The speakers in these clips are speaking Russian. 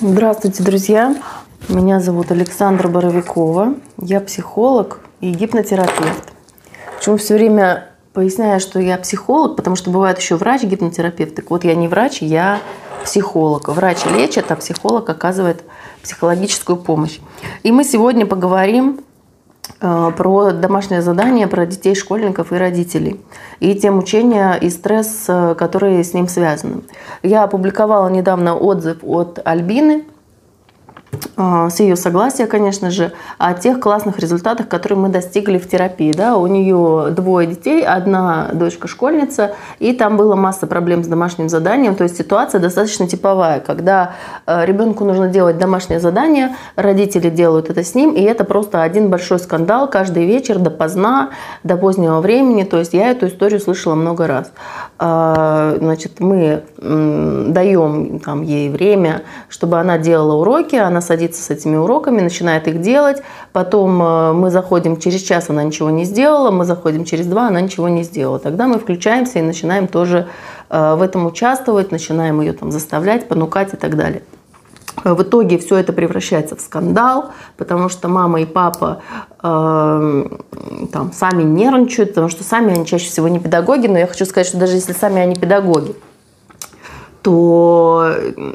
Здравствуйте, друзья! Меня зовут Александра Боровикова. Я психолог и гипнотерапевт. Почему все время поясняю, что я психолог, потому что бывает еще врач-гипнотерапевт. Так вот, я не врач, я психолог. Врач лечит, а психолог оказывает психологическую помощь. И мы сегодня поговорим про домашнее задание, про детей, школьников и родителей. И те мучения и стресс, э, которые с ним связаны. Я опубликовала недавно отзыв от Альбины – с ее согласия, конечно же, о тех классных результатах, которые мы достигли в терапии. Да? У нее двое детей, одна дочка школьница, и там была масса проблем с домашним заданием. То есть ситуация достаточно типовая, когда э, ребенку нужно делать домашнее задание, родители делают это с ним, и это просто один большой скандал каждый вечер допоздна, до позднего времени. То есть я эту историю слышала много раз. А, значит, мы даем там, ей время, чтобы она делала уроки, она садится с этими уроками, начинает их делать, потом э, мы заходим через час, она ничего не сделала, мы заходим через два, она ничего не сделала. Тогда мы включаемся и начинаем тоже э, в этом участвовать, начинаем ее там заставлять, понукать и так далее. Э, в итоге все это превращается в скандал, потому что мама и папа э, там, сами нервничают, потому что сами они чаще всего не педагоги, но я хочу сказать, что даже если сами они педагоги, то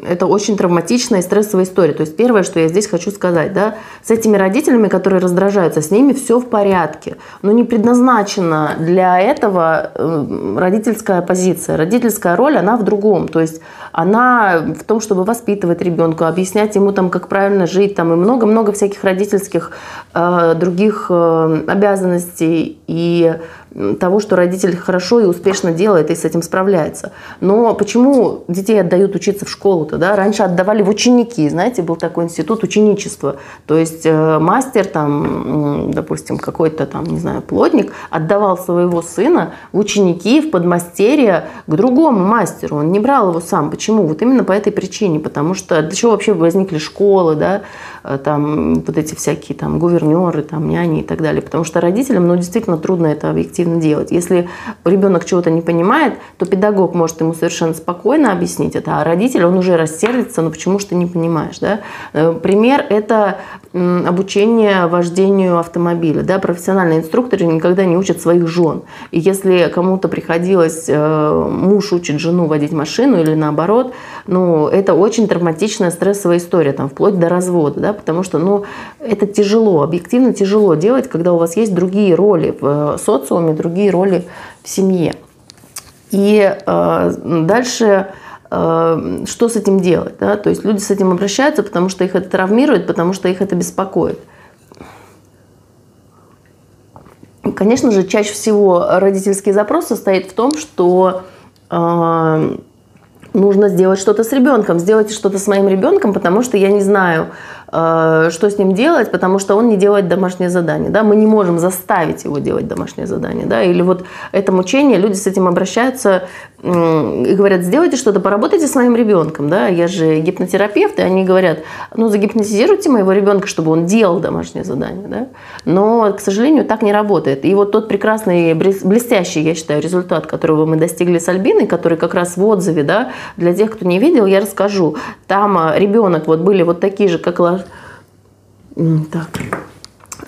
это очень травматичная и стрессовая история. То есть первое, что я здесь хочу сказать, да, с этими родителями, которые раздражаются, с ними все в порядке. Но не предназначена для этого э, родительская позиция. Родительская роль, она в другом. То есть она в том, чтобы воспитывать ребенка, объяснять ему, там, как правильно жить, там, и много-много всяких родительских э, других э, обязанностей и того, что родитель хорошо и успешно делает и с этим справляется. Но почему детей отдают учиться в школу-то? Да? Раньше отдавали в ученики, знаете, был такой институт ученичества. То есть э, мастер, там, допустим, какой-то там, не знаю, плотник отдавал своего сына в ученики, в подмастерье к другому мастеру. Он не брал его сам. Почему? Вот именно по этой причине. Потому что для чего вообще возникли школы, да? Э, там вот эти всякие там гувернеры, там няни и так далее. Потому что родителям, ну, действительно трудно это объективно эффективно делать. Если ребенок чего-то не понимает, то педагог может ему совершенно спокойно объяснить это, а родитель, он уже рассердится, ну почему ты не понимаешь, да? Э, пример – это обучение вождению автомобиля, да, профессиональные инструкторы никогда не учат своих жен. И если кому-то приходилось, э, муж учит жену водить машину или наоборот, ну, это очень травматичная стрессовая история, там, вплоть до развода, да, потому что, ну, это тяжело, объективно тяжело делать, когда у вас есть другие роли в э, социуме, другие роли в семье. И э, дальше э, что с этим делать? Да? То есть люди с этим обращаются, потому что их это травмирует, потому что их это беспокоит. Конечно же, чаще всего родительский запрос состоит в том, что э, нужно сделать что-то с ребенком, сделайте что-то с моим ребенком, потому что я не знаю, что с ним делать, потому что он не делает домашнее задание. Да? Мы не можем заставить его делать домашнее задание. Да? Или вот это мучение, люди с этим обращаются и говорят, сделайте что-то, поработайте с моим ребенком. Да? Я же гипнотерапевт, и они говорят, ну загипнотизируйте моего ребенка, чтобы он делал домашнее задание. Да? Но, к сожалению, так не работает. И вот тот прекрасный, блестящий, я считаю, результат, которого мы достигли с Альбиной, который как раз в отзыве, да, для тех, кто не видел, я расскажу. Там э, ребенок, вот были вот такие же, как так.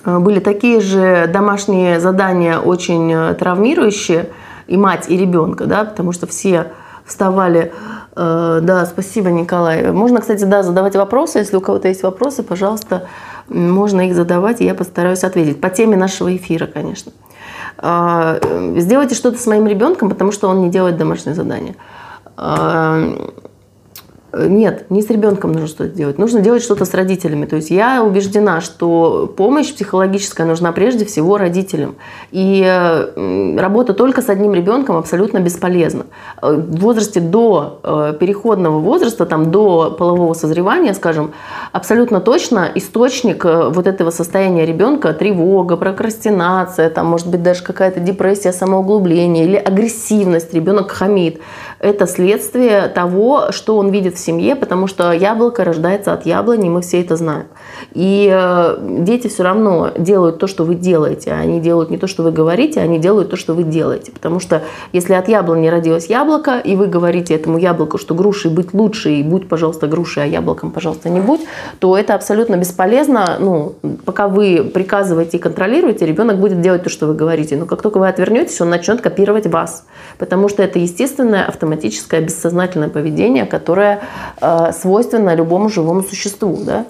А, были такие же домашние задания, очень э, травмирующие, и мать, и ребенка, да, потому что все вставали. Э, да, спасибо, Николай. Можно, кстати, да, задавать вопросы. Если у кого-то есть вопросы, пожалуйста, можно их задавать, и я постараюсь ответить. По теме нашего эфира, конечно. А, сделайте что-то с моим ребенком, потому что он не делает домашнее задание. Нет, не с ребенком нужно что-то делать. Нужно делать что-то с родителями. То есть я убеждена, что помощь психологическая нужна прежде всего родителям. И работа только с одним ребенком абсолютно бесполезна. Э, в возрасте до э, переходного возраста, там, до полового созревания, скажем, абсолютно точно источник э, вот этого состояния ребенка, тревога, прокрастинация, там, может быть, даже какая-то депрессия, самоуглубление или агрессивность, ребенок хамит. Это следствие того, что он видит в семье, потому что яблоко рождается от яблони, мы все это знаем. И э, дети все равно делают то, что вы делаете. Они делают не то, что вы говорите, они делают то, что вы делаете. Потому что если от яблони родилось яблоко, и вы говорите этому яблоку, что грушей быть лучше, и будь, пожалуйста, грушей, а яблоком, пожалуйста, не будь, то это абсолютно бесполезно. Ну, пока вы приказываете и контролируете, ребенок будет делать то, что вы говорите. Но как только вы отвернетесь, он начнет копировать вас. Потому что это естественное автоматическое бессознательное поведение, которое свойственно любому живому существу. Да?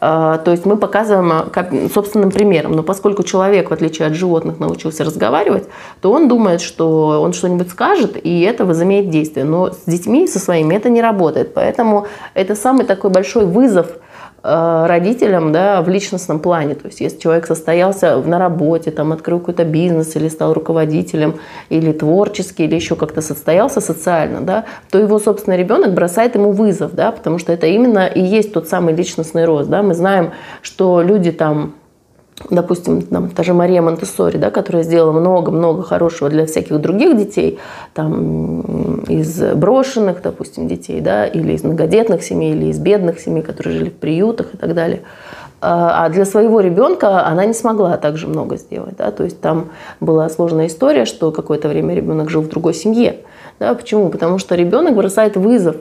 Э, то есть мы показываем э, собственным примером. Но поскольку человек, в отличие от животных, научился разговаривать, то он думает, что он что-нибудь скажет, и это возымеет действие. Но с детьми, со своими, это не работает. Поэтому это самый такой большой вызов – Э, родителям да, в личностном плане. То есть если человек состоялся на работе, там, открыл какой-то бизнес или стал руководителем, или творчески, или еще как-то состоялся социально, да, то его, собственно, ребенок бросает ему вызов, да, потому что это именно и есть тот самый личностный рост. Да. Мы знаем, что люди там допустим, там, та же Мария Монтессори, да, которая сделала много-много хорошего для всяких других детей, там, из брошенных, допустим, детей, да, или из многодетных семей, или из бедных семей, которые жили в приютах и так далее. А, а для своего ребенка она не смогла так же много сделать. Да? То есть там была сложная история, что какое-то время ребенок жил в другой семье. Да? Почему? Потому что ребенок бросает вызов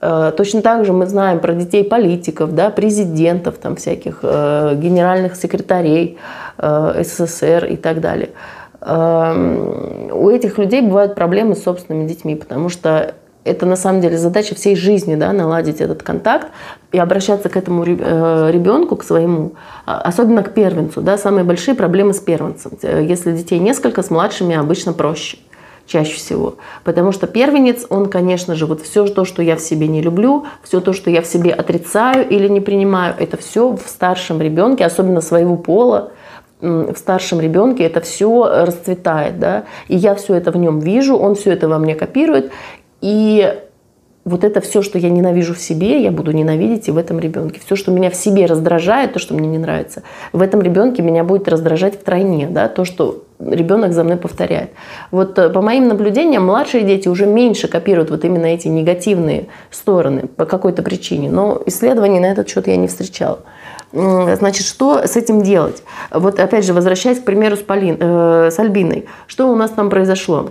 точно так же мы знаем про детей политиков, да, президентов, там, всяких э, генеральных секретарей э, СССР и так далее. Эм, у этих людей бывают проблемы с собственными детьми, потому что это на самом деле задача всей жизни, да, наладить этот контакт и обращаться к этому ребенку, к своему, а, особенно к первенцу. Да, самые большие проблемы с первенцем. Если детей несколько, с младшими обычно проще чаще всего. Потому что первенец, он, конечно же, вот все то, что я в себе не люблю, все то, что я в себе отрицаю или не принимаю, это все в старшем ребенке, особенно своего пола, в старшем ребенке это все расцветает, да, и я все это в нем вижу, он все это во мне копирует, и вот это все, что я ненавижу в себе, я буду ненавидеть и в этом ребенке. Все, что меня в себе раздражает, то, что мне не нравится, в этом ребенке меня будет раздражать втройне, да, то, что ребенок за мной повторяет. Вот э, по моим наблюдениям, младшие дети уже меньше копируют вот именно эти негативные стороны по какой-то причине. Но исследований на этот счет я не встречала. Значит, что с этим делать? Вот опять же, возвращаясь к примеру с, Полин, э, с Альбиной. Что у нас там произошло?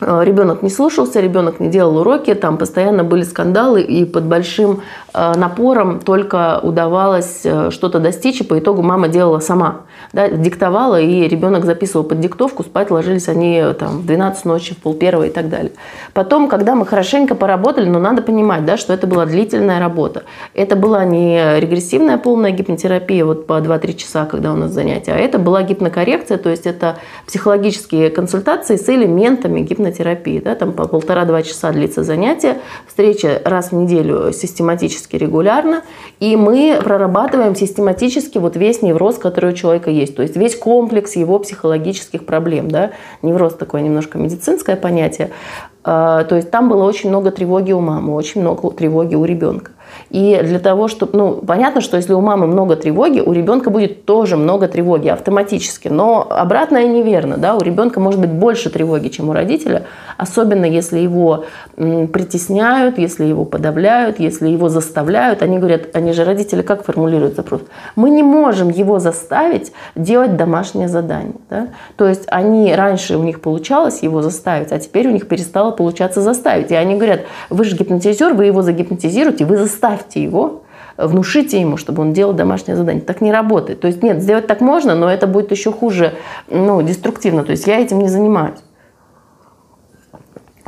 Э, ребенок не слушался, ребенок не делал уроки, там постоянно были скандалы, и под большим э, напором только удавалось э, что-то достичь, и по итогу мама делала сама. Да, диктовала, и ребенок записывал под диктовку, спать ложились они там, в 12 ночи, в пол и так далее. Потом, когда мы хорошенько поработали, но надо понимать, да, что это была длительная работа. Это была не регрессивная полная гипнотерапия вот по 2-3 часа, когда у нас занятия, а это была гипнокоррекция, то есть это психологические консультации с элементами гипнотерапии терапии. Да, там по полтора-два часа длится занятие, встреча раз в неделю систематически, регулярно, и мы прорабатываем систематически вот весь невроз, который у человека есть, то есть весь комплекс его психологических проблем. Да. Невроз такое немножко медицинское понятие, а, то есть там было очень много тревоги у мамы, очень много тревоги у ребенка. И для того, чтобы, ну, понятно, что если у мамы много тревоги, у ребенка будет тоже много тревоги автоматически, но обратное неверно, да, у ребенка может быть больше тревоги, чем у родителя, особенно если его притесняют, если его подавляют, если его заставляют. Они говорят, они же родители как формулируют запрос? Мы не можем его заставить делать домашнее задание, да? То есть они раньше у них получалось его заставить, а теперь у них перестало получаться заставить. И они говорят, вы же гипнотизер, вы его загипнотизируете, вы заставите заставьте его, внушите ему, чтобы он делал домашнее задание. Так не работает. То есть нет, сделать так можно, но это будет еще хуже, ну, деструктивно. То есть я этим не занимаюсь.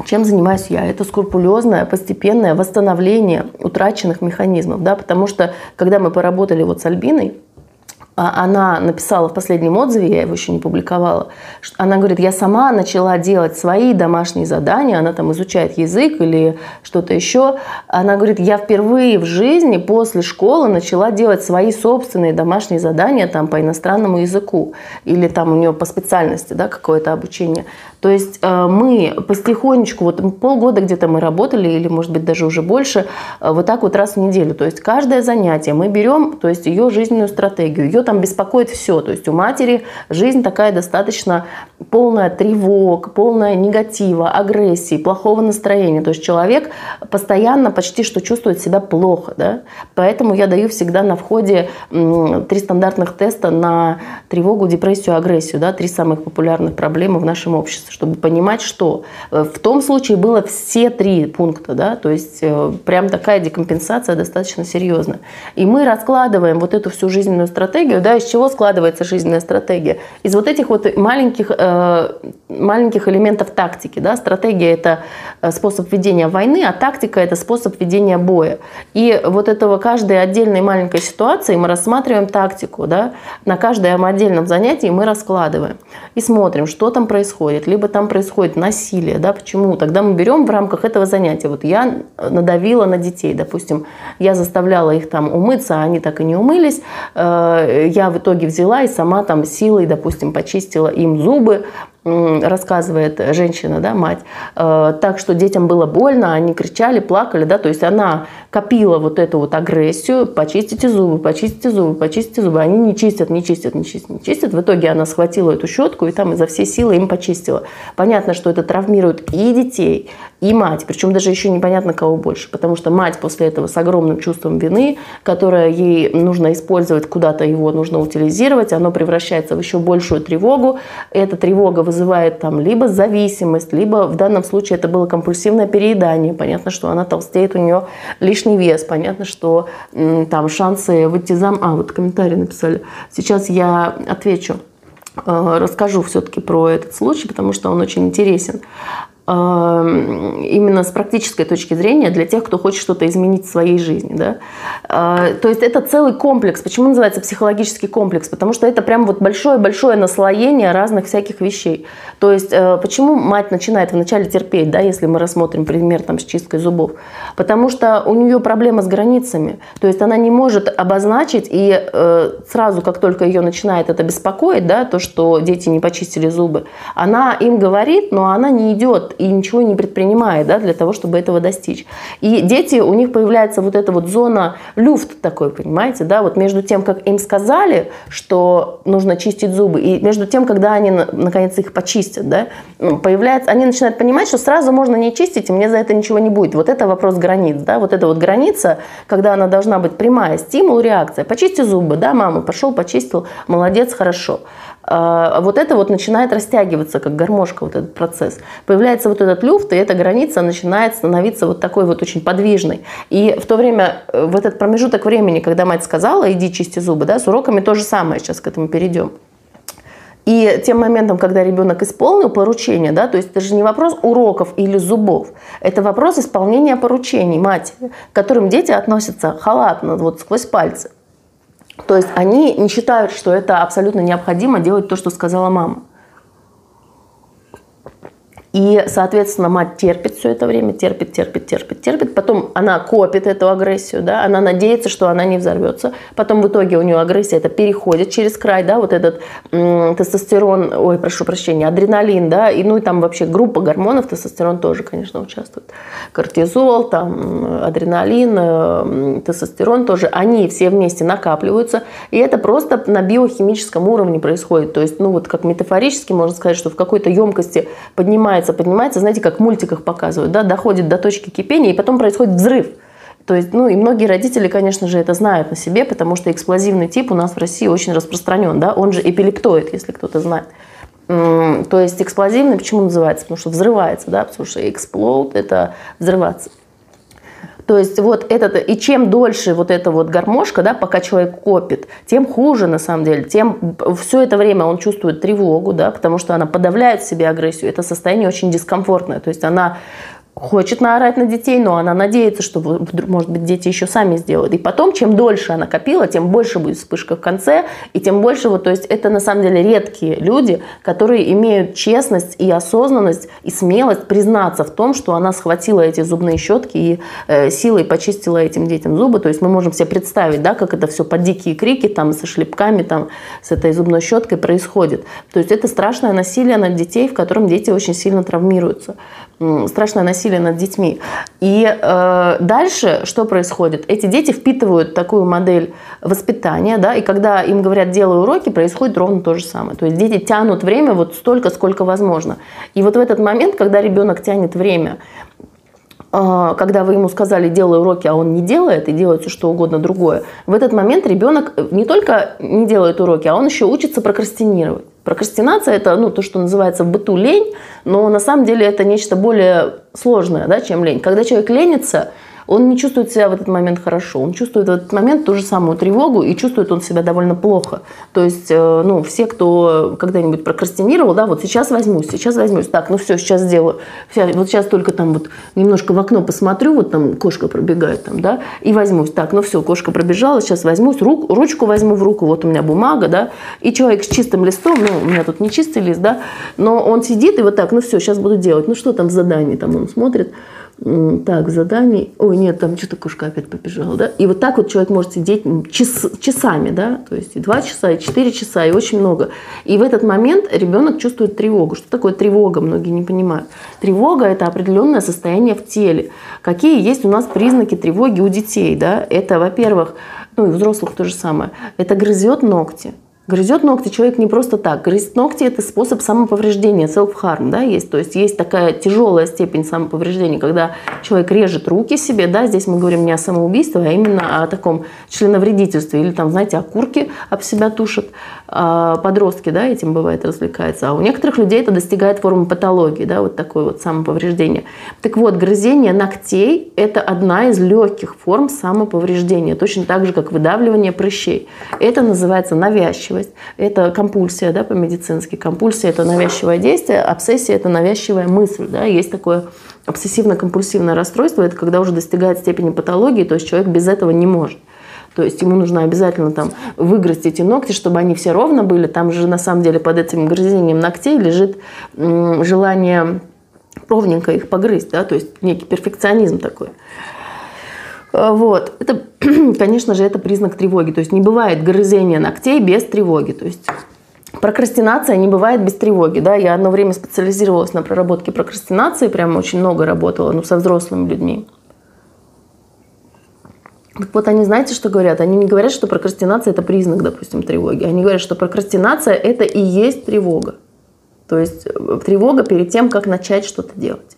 Чем занимаюсь я? Это скрупулезное, постепенное восстановление утраченных механизмов. Да? Потому что, когда мы поработали вот с Альбиной, она написала в последнем отзыве, я его еще не публиковала, она говорит, я сама начала делать свои домашние задания, она там изучает язык или что-то еще. Она говорит, я впервые в жизни после школы начала делать свои собственные домашние задания там по иностранному языку или там у нее по специальности да, какое-то обучение. То есть э, мы потихонечку, вот полгода где-то мы работали, или, может быть, даже уже больше, э, вот так вот раз в неделю. То есть каждое занятие мы берем, то есть ее жизненную стратегию, ее там беспокоит все. То есть у матери жизнь такая достаточно полная тревог, полная негатива, агрессии, плохого настроения. То есть человек постоянно почти что чувствует себя плохо. Да? Поэтому я даю всегда на входе три стандартных теста на тревогу, депрессию, агрессию. Да? Три самых популярных проблемы в нашем обществе, чтобы понимать, что э, в том случае было все три пункта. Да? То есть э, прям такая декомпенсация достаточно серьезная. И мы раскладываем вот эту всю жизненную стратегию. Да? Из чего складывается жизненная стратегия? Из вот этих вот маленьких э, маленьких элементов тактики. Да? Стратегия – это способ ведения войны, а тактика – это способ ведения боя. И вот этого каждой отдельной маленькой ситуации мы рассматриваем тактику. Да? На каждом отдельном занятии мы раскладываем и смотрим, что там происходит. Либо там происходит насилие. Да? Почему? Тогда мы берем в рамках этого занятия. Вот я надавила на детей, допустим, я заставляла их там умыться, а они так и не умылись. Э, я в итоге взяла и сама там силой, допустим, почистила им зубы, рассказывает женщина, да, мать, э, так что детям было больно, они кричали, плакали, да, то есть она копила вот эту вот агрессию, почистите зубы, почистите зубы, почистите зубы, они не чистят, не чистят, не чистят, не чистят, в итоге она схватила эту щетку и там изо всей силы им почистила. Понятно, что это травмирует и детей, и мать, причем даже еще непонятно кого больше, потому что мать после этого с огромным чувством вины, которое ей нужно использовать, куда-то его нужно утилизировать, оно превращается в еще большую тревогу, эта тревога вызывает там либо зависимость, либо в данном случае это было компульсивное переедание. Понятно, что она толстеет, у нее лишний вес. Понятно, что там шансы выйти зам... А, вот комментарий написали. Сейчас я отвечу э, расскажу все-таки про этот случай, потому что он очень интересен. Эм, именно с практической точки зрения для тех, кто хочет что-то изменить в своей жизни. Да? Э, то есть это целый комплекс. Почему называется психологический комплекс? Потому что это прям вот большое-большое наслоение разных всяких вещей. То есть э, почему мать начинает вначале терпеть, да, если мы рассмотрим пример там, с чисткой зубов? Потому что у нее проблема с границами. То есть она не может обозначить, и э, сразу, как только ее начинает это беспокоить, да, то, что дети не почистили зубы, она им говорит, но она не идет и ничего не предпринимает да, для того, чтобы этого достичь. И дети, у них появляется вот эта вот зона люфт такой, понимаете, да, вот между тем, как им сказали, что нужно чистить зубы, и между тем, когда они наконец их почистят, да, ну, появляется, они начинают понимать, что сразу можно не чистить, и мне за это ничего не будет. Вот это вопрос границ, да, вот эта вот граница, когда она должна быть прямая, стимул, реакция. Почисти зубы, да, мама, пошел, почистил, молодец, хорошо. А, вот это вот начинает растягиваться, как гармошка, вот этот процесс. Появляется вот этот люфт, и эта граница начинает становиться вот такой вот очень подвижной. И в то время, э, в этот промежуток времени, когда мать сказала, иди чисти зубы, да, с уроками то же самое, сейчас к этому перейдем. И тем моментом, когда ребенок исполнил поручение, да, то есть это же не вопрос уроков или зубов, это вопрос исполнения поручений матери, к которым дети относятся халатно, вот сквозь пальцы. То есть они не считают, что это абсолютно необходимо делать то, что сказала мама. И, соответственно, мать терпит все это время, терпит, терпит, терпит, терпит. Потом она копит эту агрессию, да, она надеется, что она не взорвется. Потом в итоге у нее агрессия это переходит через край, да, вот этот м- тестостерон, ой, прошу прощения, адреналин, да, и ну и там вообще группа гормонов, тестостерон тоже, конечно, участвует. Кортизол, там, адреналин, э, тестостерон тоже, они все вместе накапливаются, и это просто на биохимическом уровне происходит. То есть, ну вот как метафорически можно сказать, что в какой-то емкости поднимается поднимается, поднимается, знаете, как в мультиках показывают, да, доходит до точки кипения, и потом происходит взрыв. То есть, ну и многие родители, конечно же, это знают на себе, потому что эксплозивный тип у нас в России очень распространен, да, он же эпилептоид, если кто-то знает. То есть эксплозивный почему называется? Потому что взрывается, да, потому что explode – это взрываться. То есть вот этот, и чем дольше вот эта вот гармошка, да, пока человек копит, тем хуже на самом деле, тем все это время он чувствует тревогу, да, потому что она подавляет в себе агрессию. Это состояние очень дискомфортное. То есть она хочет наорать на детей, но она надеется, что, может быть, дети еще сами сделают. И потом, чем дольше она копила, тем больше будет вспышка в конце, и тем больше, вот, то есть это на самом деле редкие люди, которые имеют честность и осознанность и смелость признаться в том, что она схватила эти зубные щетки и э, силой почистила этим детям зубы. То есть мы можем себе представить, да, как это все под дикие крики, там, со шлепками, там, с этой зубной щеткой происходит. То есть это страшное насилие над детей, в котором дети очень сильно травмируются. Страшное насилие над детьми. И э, дальше что происходит? Эти дети впитывают такую модель воспитания, да, и когда им говорят «делай уроки», происходит ровно то же самое. То есть дети тянут время вот столько, сколько возможно. И вот в этот момент, когда ребенок тянет время, э, когда вы ему сказали «делай уроки», а он не делает и делает все что угодно другое, в этот момент ребенок не только не делает уроки, а он еще учится прокрастинировать. Прокрастинация – это ну, то, что называется в быту лень, но на самом деле это нечто более сложное, да, чем лень. Когда человек ленится, он не чувствует себя в этот момент хорошо, он чувствует в этот момент ту же самую тревогу и чувствует он себя довольно плохо. То есть, э, ну, все, кто когда-нибудь прокрастинировал, да, вот сейчас возьмусь, сейчас возьмусь, так, ну все, сейчас сделаю, вот сейчас только там вот немножко в окно посмотрю, вот там кошка пробегает там, да, и возьмусь, так, ну все, кошка пробежала, сейчас возьмусь, рук, ручку возьму в руку, вот у меня бумага, да, и человек с чистым листом, ну, у меня тут не чистый лист, да, но он сидит и вот так, ну все, сейчас буду делать, ну что там в задании, там он смотрит, так, заданий, ой, нет, там что-то кошка опять побежала, да, и вот так вот человек может сидеть час, часами, да, то есть и два часа, и четыре часа, и очень много. И в этот момент ребенок чувствует тревогу. Что такое тревога, многие не понимают. Тревога – это определенное состояние в теле. Какие есть у нас признаки тревоги у детей, да, это, во-первых, ну и взрослых то же самое, это грызет ногти, Грызет ногти человек не просто так. Грызть ногти – это способ самоповреждения, self-harm, да, есть. То есть есть такая тяжелая степень самоповреждения, когда человек режет руки себе, да, здесь мы говорим не о самоубийстве, а именно о таком членовредительстве. Или там, знаете, окурки об себя тушат. А подростки, да, этим бывает развлекаются. А у некоторых людей это достигает формы патологии, да, вот такое вот самоповреждение. Так вот, грызение ногтей – это одна из легких форм самоповреждения, точно так же, как выдавливание прыщей. Это называется навязчиво навязчивость. Это компульсия, да, по-медицински. Компульсия – это навязчивое действие, обсессия – это навязчивая мысль. Да. Есть такое обсессивно-компульсивное расстройство, это когда уже достигает степени патологии, то есть человек без этого не может. То есть ему нужно обязательно там выгрызть эти ногти, чтобы они все ровно были. Там же на самом деле под этим грызением ногтей лежит желание ровненько их погрызть, да, то есть некий перфекционизм такой. Э, вот. Это, конечно же, это признак тревоги. То есть не бывает грызения ногтей без тревоги. То есть прокрастинация не бывает без тревоги. Да? Я одно время специализировалась на проработке прокрастинации, прямо очень много работала ну, со взрослыми людьми. Так вот они, знаете, что говорят? Они не говорят, что прокрастинация – это признак, допустим, тревоги. Они говорят, что прокрастинация – это и есть тревога. То есть э, тревога перед тем, как начать что-то делать.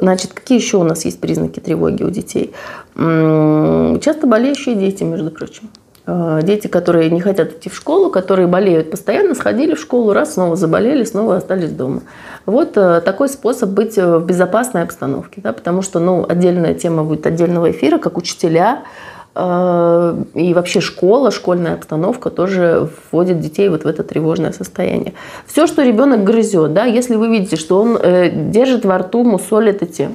Значит, какие еще у нас есть признаки тревоги у детей? Часто болеющие дети, между прочим. А, дети, которые не хотят идти в школу, которые болеют постоянно, сходили в школу, раз, снова заболели, снова остались дома. Вот э, такой способ быть в безопасной обстановке. Да, потому что ну, отдельная тема будет отдельного эфира, как учителя, Э, и вообще школа, школьная обстановка тоже вводит детей вот в это тревожное состояние. Все, что ребенок грызет, да, если вы видите, что он э, держит во рту, мусолит эти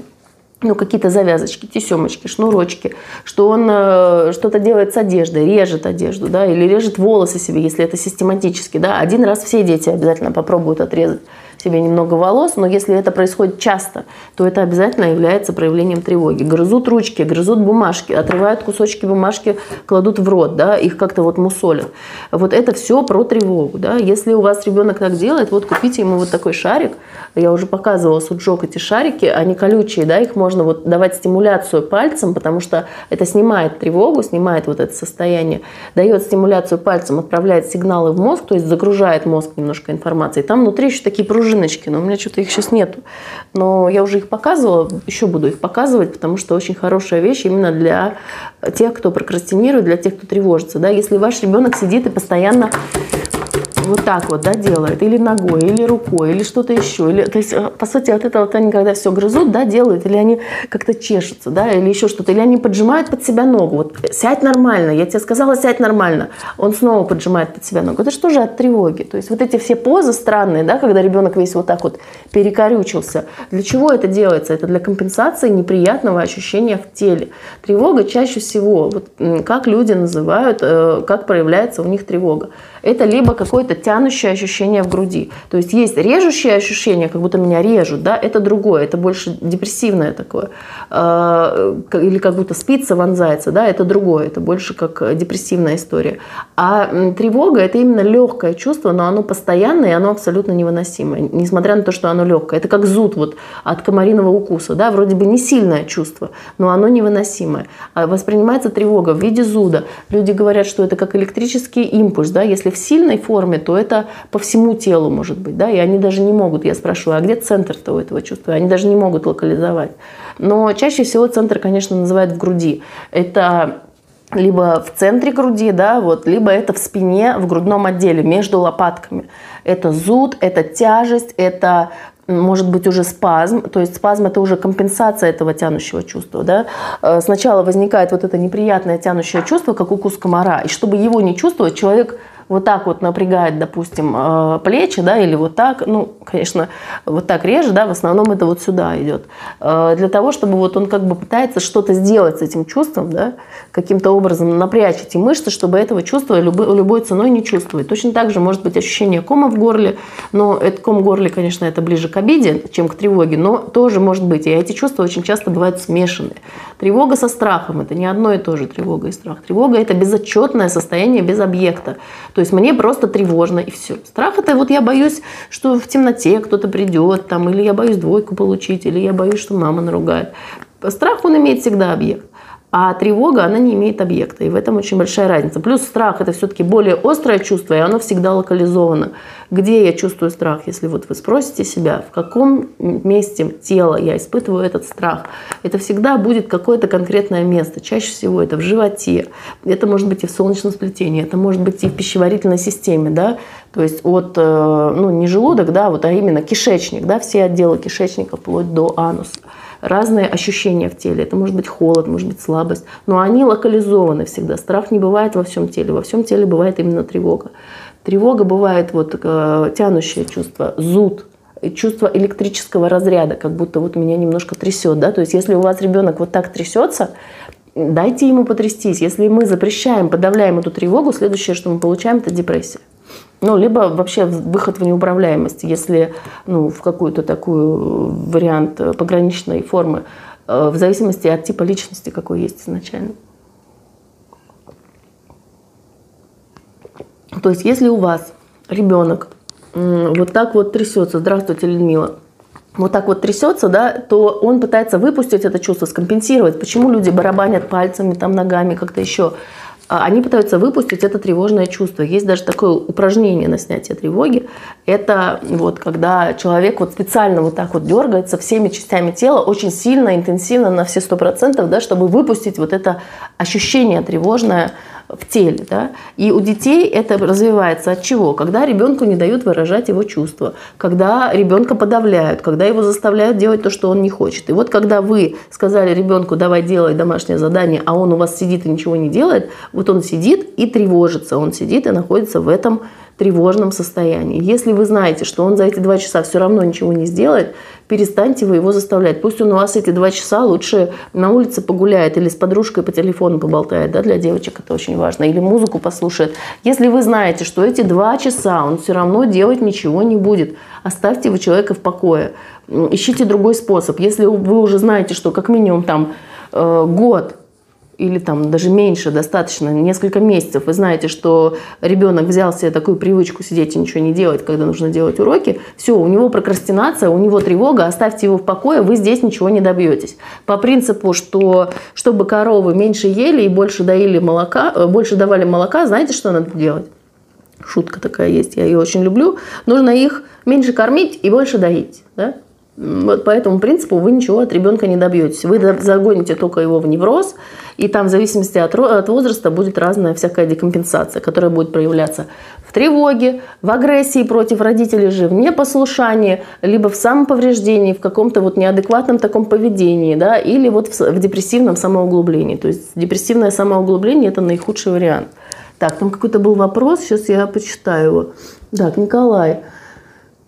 ну, какие-то завязочки, тесемочки, шнурочки, что он э, что-то делает с одеждой, режет одежду, да, или режет волосы себе, если это систематически, да. Один раз все дети обязательно попробуют отрезать себе немного волос, но если это происходит часто, то это обязательно является проявлением тревоги. Грызут ручки, грызут бумажки, отрывают кусочки бумажки, кладут в рот, да, их как-то вот мусолят. Вот это все про тревогу, да. Если у вас ребенок так делает, вот купите ему вот такой шарик, я уже показывала суджок эти шарики, они колючие, да, их можно вот давать стимуляцию пальцем, потому что это снимает тревогу, снимает вот это состояние, дает стимуляцию пальцем, отправляет сигналы в мозг, то есть загружает мозг немножко информацией. Там внутри еще такие пружины пружиночки, но у меня что-то их сейчас нету. Но я уже их показывала, еще буду их показывать, потому что очень хорошая вещь именно для тех, кто прокрастинирует, для тех, кто тревожится. Да? Если ваш ребенок сидит и постоянно вот так вот, да, делает, или ногой, или рукой, или что-то еще. Или, то есть, э, по сути, от этого вот они, когда все грызут, да, делают, или они как-то чешутся, да, или еще что-то, или они поджимают под себя ногу. Вот сядь нормально, я тебе сказала, сядь нормально. Он снова поджимает под себя ногу. Это что же от тревоги? То есть вот эти все позы странные, да, когда ребенок весь вот так вот перекорючился. Для чего это делается? Это для компенсации неприятного ощущения в теле. Тревога чаще всего, вот как люди называют, э, как проявляется у них тревога. Это либо какое-то тянущее ощущение в груди. То есть есть режущее ощущение, как будто меня режут, да, это другое, это больше депрессивное такое. А, или как будто спица вонзается, да, это другое, это больше как депрессивная история. А тревога – это именно легкое чувство, но оно постоянное, и оно абсолютно невыносимое, несмотря на то, что оно легкое. Это как зуд вот от комариного укуса, да, вроде бы не сильное чувство, но оно невыносимое. А воспринимается тревога в виде зуда. Люди говорят, что это как электрический импульс, да, если в сильной форме, то это по всему телу может быть, да, и они даже не могут, я спрашиваю, а где центр-то этого чувства? Они даже не могут локализовать. Но чаще всего центр, конечно, называют в груди. Это либо в центре груди, да, вот, либо это в спине, в грудном отделе, между лопатками. Это зуд, это тяжесть, это может быть уже спазм, то есть спазм это уже компенсация этого тянущего чувства. Да? Э, сначала возникает вот это неприятное тянущее чувство, как укус комара, и чтобы его не чувствовать, человек вот так вот напрягает, допустим, э, плечи, да, или вот так, ну, конечно, вот так реже, да, в основном это вот сюда идет, э, для того, чтобы вот он как бы пытается что-то сделать с этим чувством, да, каким-то образом напрячь эти мышцы, чтобы этого чувства любой, любой ценой не чувствовать. Точно так же может быть ощущение кома в горле, но этот ком в горле, конечно, это ближе к обиде, чем к тревоге, но тоже может быть, и эти чувства очень часто бывают смешанные. Тревога со страхом – это не одно и то же тревога и страх. Тревога – это безотчетное состояние без объекта. То есть мне просто тревожно и все. Страх это вот я боюсь, что в темноте кто-то придет, там, или я боюсь двойку получить, или я боюсь, что мама наругает. Страх, он имеет всегда объект. А тревога, она не имеет объекта. И в этом очень большая разница. Плюс страх – это все-таки более острое чувство, и оно всегда локализовано. Где я чувствую страх? Если вот вы спросите себя, в каком месте тела я испытываю этот страх, это всегда будет какое-то конкретное место. Чаще всего это в животе, это может быть и в солнечном сплетении, это может быть и в пищеварительной системе, да, то есть от, э, ну, не желудок, да, вот, а именно кишечник, да, все отделы кишечника вплоть до ануса разные ощущения в теле. Это может быть холод, может быть слабость, но они локализованы всегда. Страх не бывает во всем теле, во всем теле бывает именно тревога. Тревога бывает вот э, тянущее чувство, зуд, чувство электрического разряда, как будто вот меня немножко трясет, да, то есть если у вас ребенок вот так трясется, дайте ему потрястись. Если мы запрещаем, подавляем эту тревогу, следующее, что мы получаем, это депрессия. Ну, либо вообще выход в неуправляемость, если ну, в какую-то такую вариант пограничной формы, э, в зависимости от типа личности, какой есть изначально. То есть, если у вас ребенок вот так вот трясется, здравствуйте, Людмила, вот так вот трясется, да, то он пытается выпустить это чувство, скомпенсировать. Почему люди барабанят пальцами, там, ногами, как-то еще? А, они пытаются выпустить это тревожное чувство. Есть даже такое упражнение на снятие тревоги. Это вот когда человек вот специально вот так вот дергается всеми частями тела очень сильно, интенсивно, на все сто процентов, да, чтобы выпустить вот это ощущение тревожное, в теле. Да? И у детей это развивается от чего? Когда ребенку не дают выражать его чувства, когда ребенка подавляют, когда его заставляют делать то, что он не хочет. И вот когда вы сказали ребенку, давай делай домашнее задание, а он у вас сидит и ничего не делает, вот он сидит и тревожится, он сидит и находится в этом тревожном состоянии. Если вы знаете, что он за эти два часа все равно ничего не сделает, перестаньте вы его заставлять. Пусть он у вас эти два часа лучше на улице погуляет или с подружкой по телефону поболтает, да, для девочек это очень важно, или музыку послушает. Если вы знаете, что эти два часа он все равно делать ничего не будет, оставьте вы человека в покое. Ищите другой способ. Если вы уже знаете, что как минимум там э, год или там даже меньше, достаточно, несколько месяцев, вы знаете, что ребенок взял себе такую привычку сидеть и ничего не делать, когда нужно делать уроки, все, у него прокрастинация, у него тревога, оставьте его в покое, вы здесь ничего не добьетесь. По принципу, что чтобы коровы меньше ели и больше доили молока, э, больше давали молока, знаете, что надо делать? Шутка такая есть, я ее очень люблю. Нужно их меньше кормить и больше доить. Да? Вот по этому принципу вы ничего от ребенка не добьетесь. Вы загоните только его в невроз, и там в зависимости от, от возраста будет разная всякая декомпенсация, которая будет проявляться в тревоге, в агрессии против родителей же, в непослушании, либо в самоповреждении, в каком-то вот неадекватном таком поведении, да, или вот в, в депрессивном самоуглублении. То есть депрессивное самоуглубление – это наихудший вариант. Так, там какой-то был вопрос, сейчас я почитаю его. Так, Николай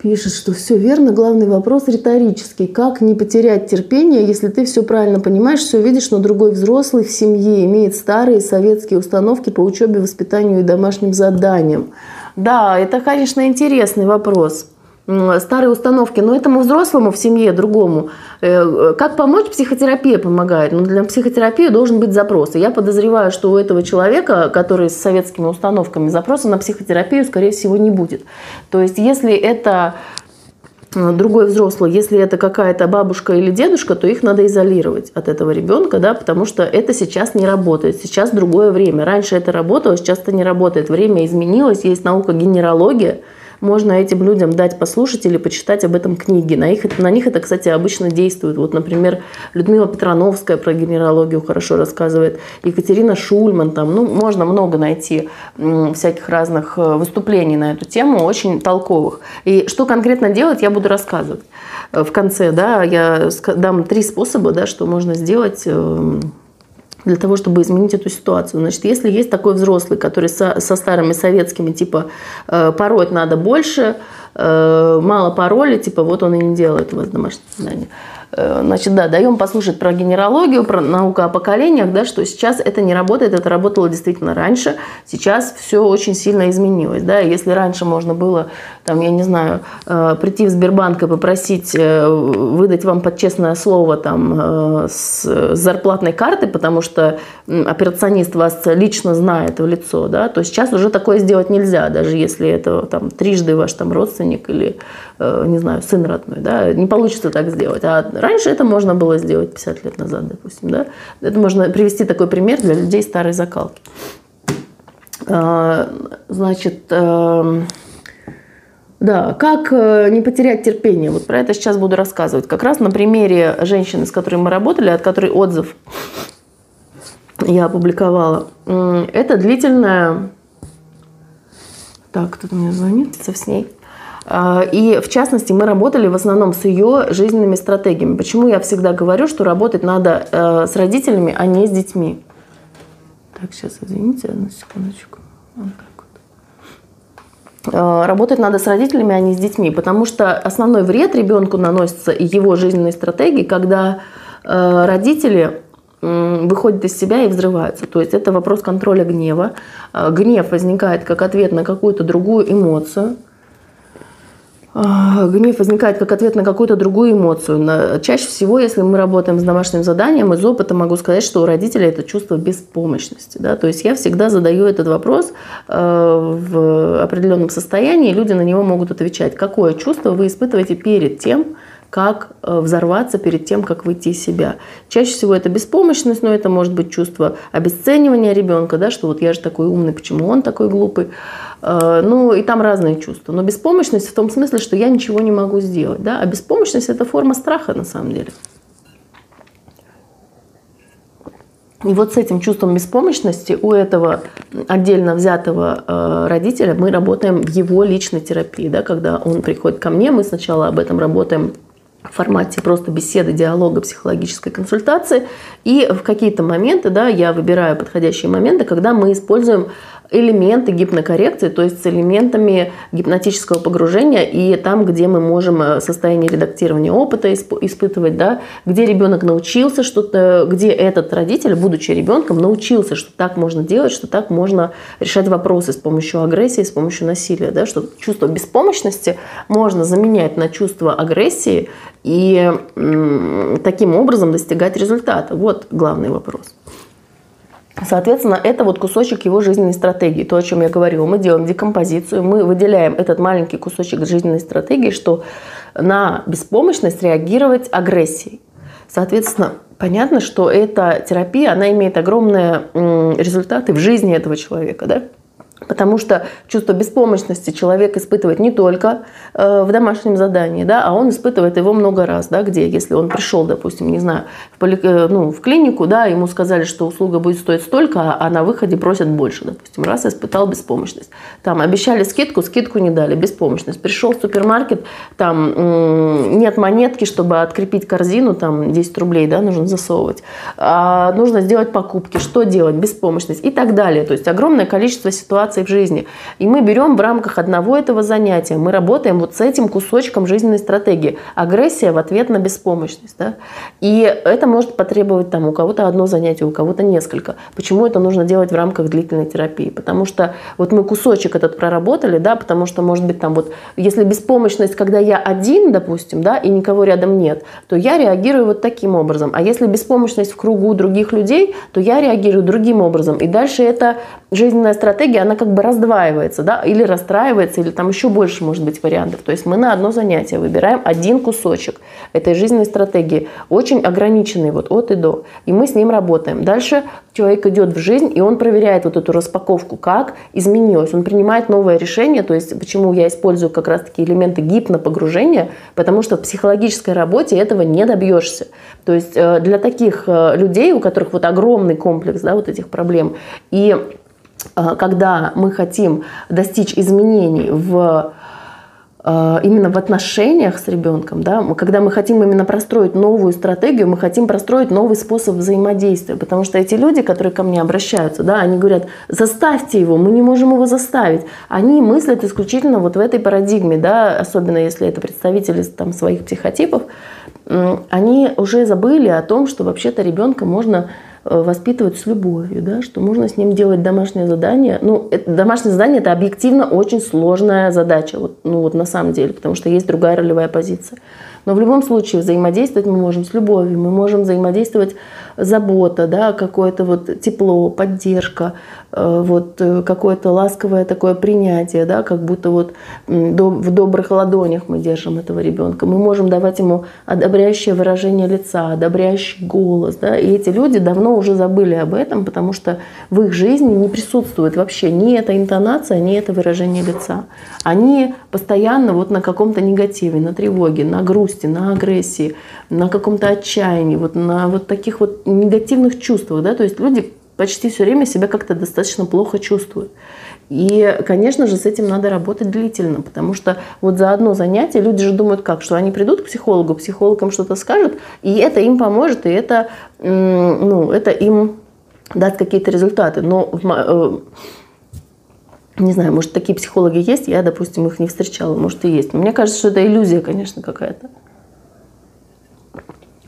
пишет, что все верно. Главный вопрос риторический. Как не потерять терпение, если ты все правильно понимаешь, все видишь, но другой взрослый в семье имеет старые советские установки по учебе, воспитанию и домашним заданиям? Да, это, конечно, интересный вопрос старые установки, но этому взрослому в семье, другому. Э, как помочь? Психотерапия помогает. Но для психотерапии должен быть запрос. И я подозреваю, что у этого человека, который с советскими установками, запроса на психотерапию, скорее всего, не будет. То есть, если это э, другой взрослый, если это какая-то бабушка или дедушка, то их надо изолировать от этого ребенка, да, потому что это сейчас не работает. Сейчас другое время. Раньше это работало, сейчас это не работает. Время изменилось, есть наука генералогия – можно этим людям дать послушать или почитать об этом книги. На, их, на них это, кстати, обычно действует. Вот, например, Людмила Петрановская про генеалогию хорошо рассказывает, Екатерина Шульман, там, ну, можно много найти всяких разных э, выступлений на эту тему, очень толковых. И что конкретно делать, я буду рассказывать э, в конце, да, я дам три способа, да, что можно сделать эм, для того, чтобы изменить эту ситуацию. Значит, если есть такой взрослый, который со, со старыми советскими, типа, э, пороть надо больше, э, мало пароли, типа, вот он и не делает у вас домашнее задание. Э, значит, да, даем послушать про генералогию, про науку о поколениях, да, что сейчас это не работает, это работало действительно раньше, сейчас все очень сильно изменилось. Да. Если раньше можно было, там, я не знаю, э, прийти в Сбербанк и попросить выдать вам под честное слово там, с зарплатной карты, потому что операционист вас лично знает в лицо, да, то сейчас уже такое сделать нельзя, даже если это там, трижды ваш там, родственник или, не знаю, сын родной. Да, не получится так сделать. А Раньше это можно было сделать 50 лет назад, допустим. Да? Это можно привести такой пример для людей старой закалки. А, значит, эм, да, как э, не потерять терпение? Вот про это сейчас буду рассказывать. Как раз на примере женщины, с которой мы работали, от которой отзыв я опубликовала. Это длительная... Так, кто-то мне звонит, с ней. А, и в частности, мы работали в основном с ее жизненными стратегиями. Почему я всегда говорю, что работать надо э, с родителями, а не с детьми. Так, сейчас, извините, одну секундочку. А, работать надо с родителями, а не с детьми, потому что основной вред ребенку наносится и его жизненной стратегии, когда э, родители выходят из себя и взрываются. То есть это вопрос контроля гнева. А, гнев возникает как ответ на какую-то другую эмоцию. А, гнев возникает как ответ на какую-то другую эмоцию. Чаще всего, если мы работаем с домашним заданием, из опыта могу сказать, что у родителей это чувство беспомощности. Да? То есть я всегда задаю этот вопрос э, в определенном состоянии, и люди на него могут отвечать. Какое чувство вы испытываете перед тем, как э, взорваться перед тем, как выйти из себя. Чаще всего это беспомощность, но это может быть чувство обесценивания ребенка, да, что вот я же такой умный, почему он такой глупый. Э, ну, и там разные чувства. Но беспомощность в том смысле, что я ничего не могу сделать. Да? А беспомощность – это форма страха на самом деле. И вот с этим чувством беспомощности у этого отдельно взятого э, родителя мы работаем в его личной терапии. Да? Когда он приходит ко мне, мы сначала об этом работаем в формате просто беседы, диалога, психологической консультации. И в какие-то моменты, да, я выбираю подходящие моменты, когда мы используем элементы гипнокоррекции, то есть с элементами гипнотического погружения и там, где мы можем э, состояние редактирования опыта испытывать, да, где ребенок научился что-то, где этот родитель, будучи ребенком, научился, что так можно делать, что так можно решать вопросы с помощью агрессии, с помощью насилия, да, что чувство беспомощности можно заменять на чувство агрессии и таким образом достигать результата. Вот главный вопрос. Соответственно, это вот кусочек его жизненной стратегии, то, о чем я говорила. Мы делаем декомпозицию, мы выделяем этот маленький кусочек жизненной стратегии, что на беспомощность реагировать агрессией. Соответственно, понятно, что эта терапия, она имеет огромные результаты в жизни этого человека. Да? Потому что чувство беспомощности человек испытывает не только э, в домашнем задании, да, а он испытывает его много раз, да, где, если он пришел, допустим, не знаю, в, поли, э, ну, в клинику, да, ему сказали, что услуга будет стоить столько, а на выходе просят больше, допустим, раз испытал беспомощность. Там обещали скидку, скидку не дали, беспомощность. Пришел в супермаркет, там нет монетки, чтобы открепить корзину, там 10 рублей, да, нужно засовывать. А нужно сделать покупки, что делать, беспомощность и так далее. То есть огромное количество ситуаций ситуаций в жизни. И мы берем в рамках одного этого занятия, мы работаем вот с этим кусочком жизненной стратегии. Агрессия в ответ на беспомощность. Да? И это может потребовать там, у кого-то одно занятие, у кого-то несколько. Почему это нужно делать в рамках длительной терапии? Потому что вот мы кусочек этот проработали, да, потому что, может быть, там вот, если беспомощность, когда я один, допустим, да, и никого рядом нет, то я реагирую вот таким образом. А если беспомощность в кругу других людей, то я реагирую другим образом. И дальше эта жизненная стратегия, она как бы раздваивается, да, или расстраивается, или там еще больше может быть вариантов. То есть мы на одно занятие выбираем один кусочек этой жизненной стратегии, очень ограниченный вот от и до. И мы с ним работаем. Дальше человек идет в жизнь, и он проверяет вот эту распаковку, как изменилось. Он принимает новое решение, то есть почему я использую как раз-таки элементы гипнопогружения, потому что в психологической работе этого не добьешься. То есть э, для таких э, людей, у которых вот огромный комплекс да, вот этих проблем, и когда мы хотим достичь изменений в Э, именно в отношениях с ребенком, да, когда мы хотим именно простроить новую стратегию, мы хотим простроить новый способ взаимодействия, потому что эти люди, которые ко мне обращаются, да, они говорят, заставьте его, мы не можем его заставить. Они мыслят исключительно вот в этой парадигме, да, особенно если это представители там, своих психотипов, они уже забыли о том, что вообще-то ребенка можно Э, воспитывать с любовью, да, что можно с ним делать домашнее задание. Ну, это, домашнее задание – это объективно очень сложная задача, вот, ну вот на самом деле, потому что есть другая ролевая позиция. Но в любом случае взаимодействовать мы можем с любовью, мы можем взаимодействовать забота, да, какое-то вот тепло, поддержка, э, вот э, какое-то ласковое такое принятие, да, как будто вот в добрых ладонях мы держим этого ребенка. Мы можем давать ему одобряющее выражение лица, одобряющий голос, да, и эти люди давно уже забыли об этом, потому что в их жизни не присутствует вообще ни эта интонация, ни это выражение лица. Они постоянно вот на каком-то негативе, на тревоге, на грусти, на агрессии, на каком-то отчаянии, вот на вот таких вот негативных чувствах, да, то есть люди почти все время себя как-то достаточно плохо чувствуют. И, конечно же, с этим надо работать длительно, потому что вот за одно занятие люди же думают как, что они придут к психологу, психолог им что-то скажет, и это им поможет, и это, ну, это им даст какие-то результаты. Но э, не знаю, может, такие психологи есть, я, допустим, их не встречала, может, и есть. Но мне кажется, что это иллюзия, конечно, какая-то.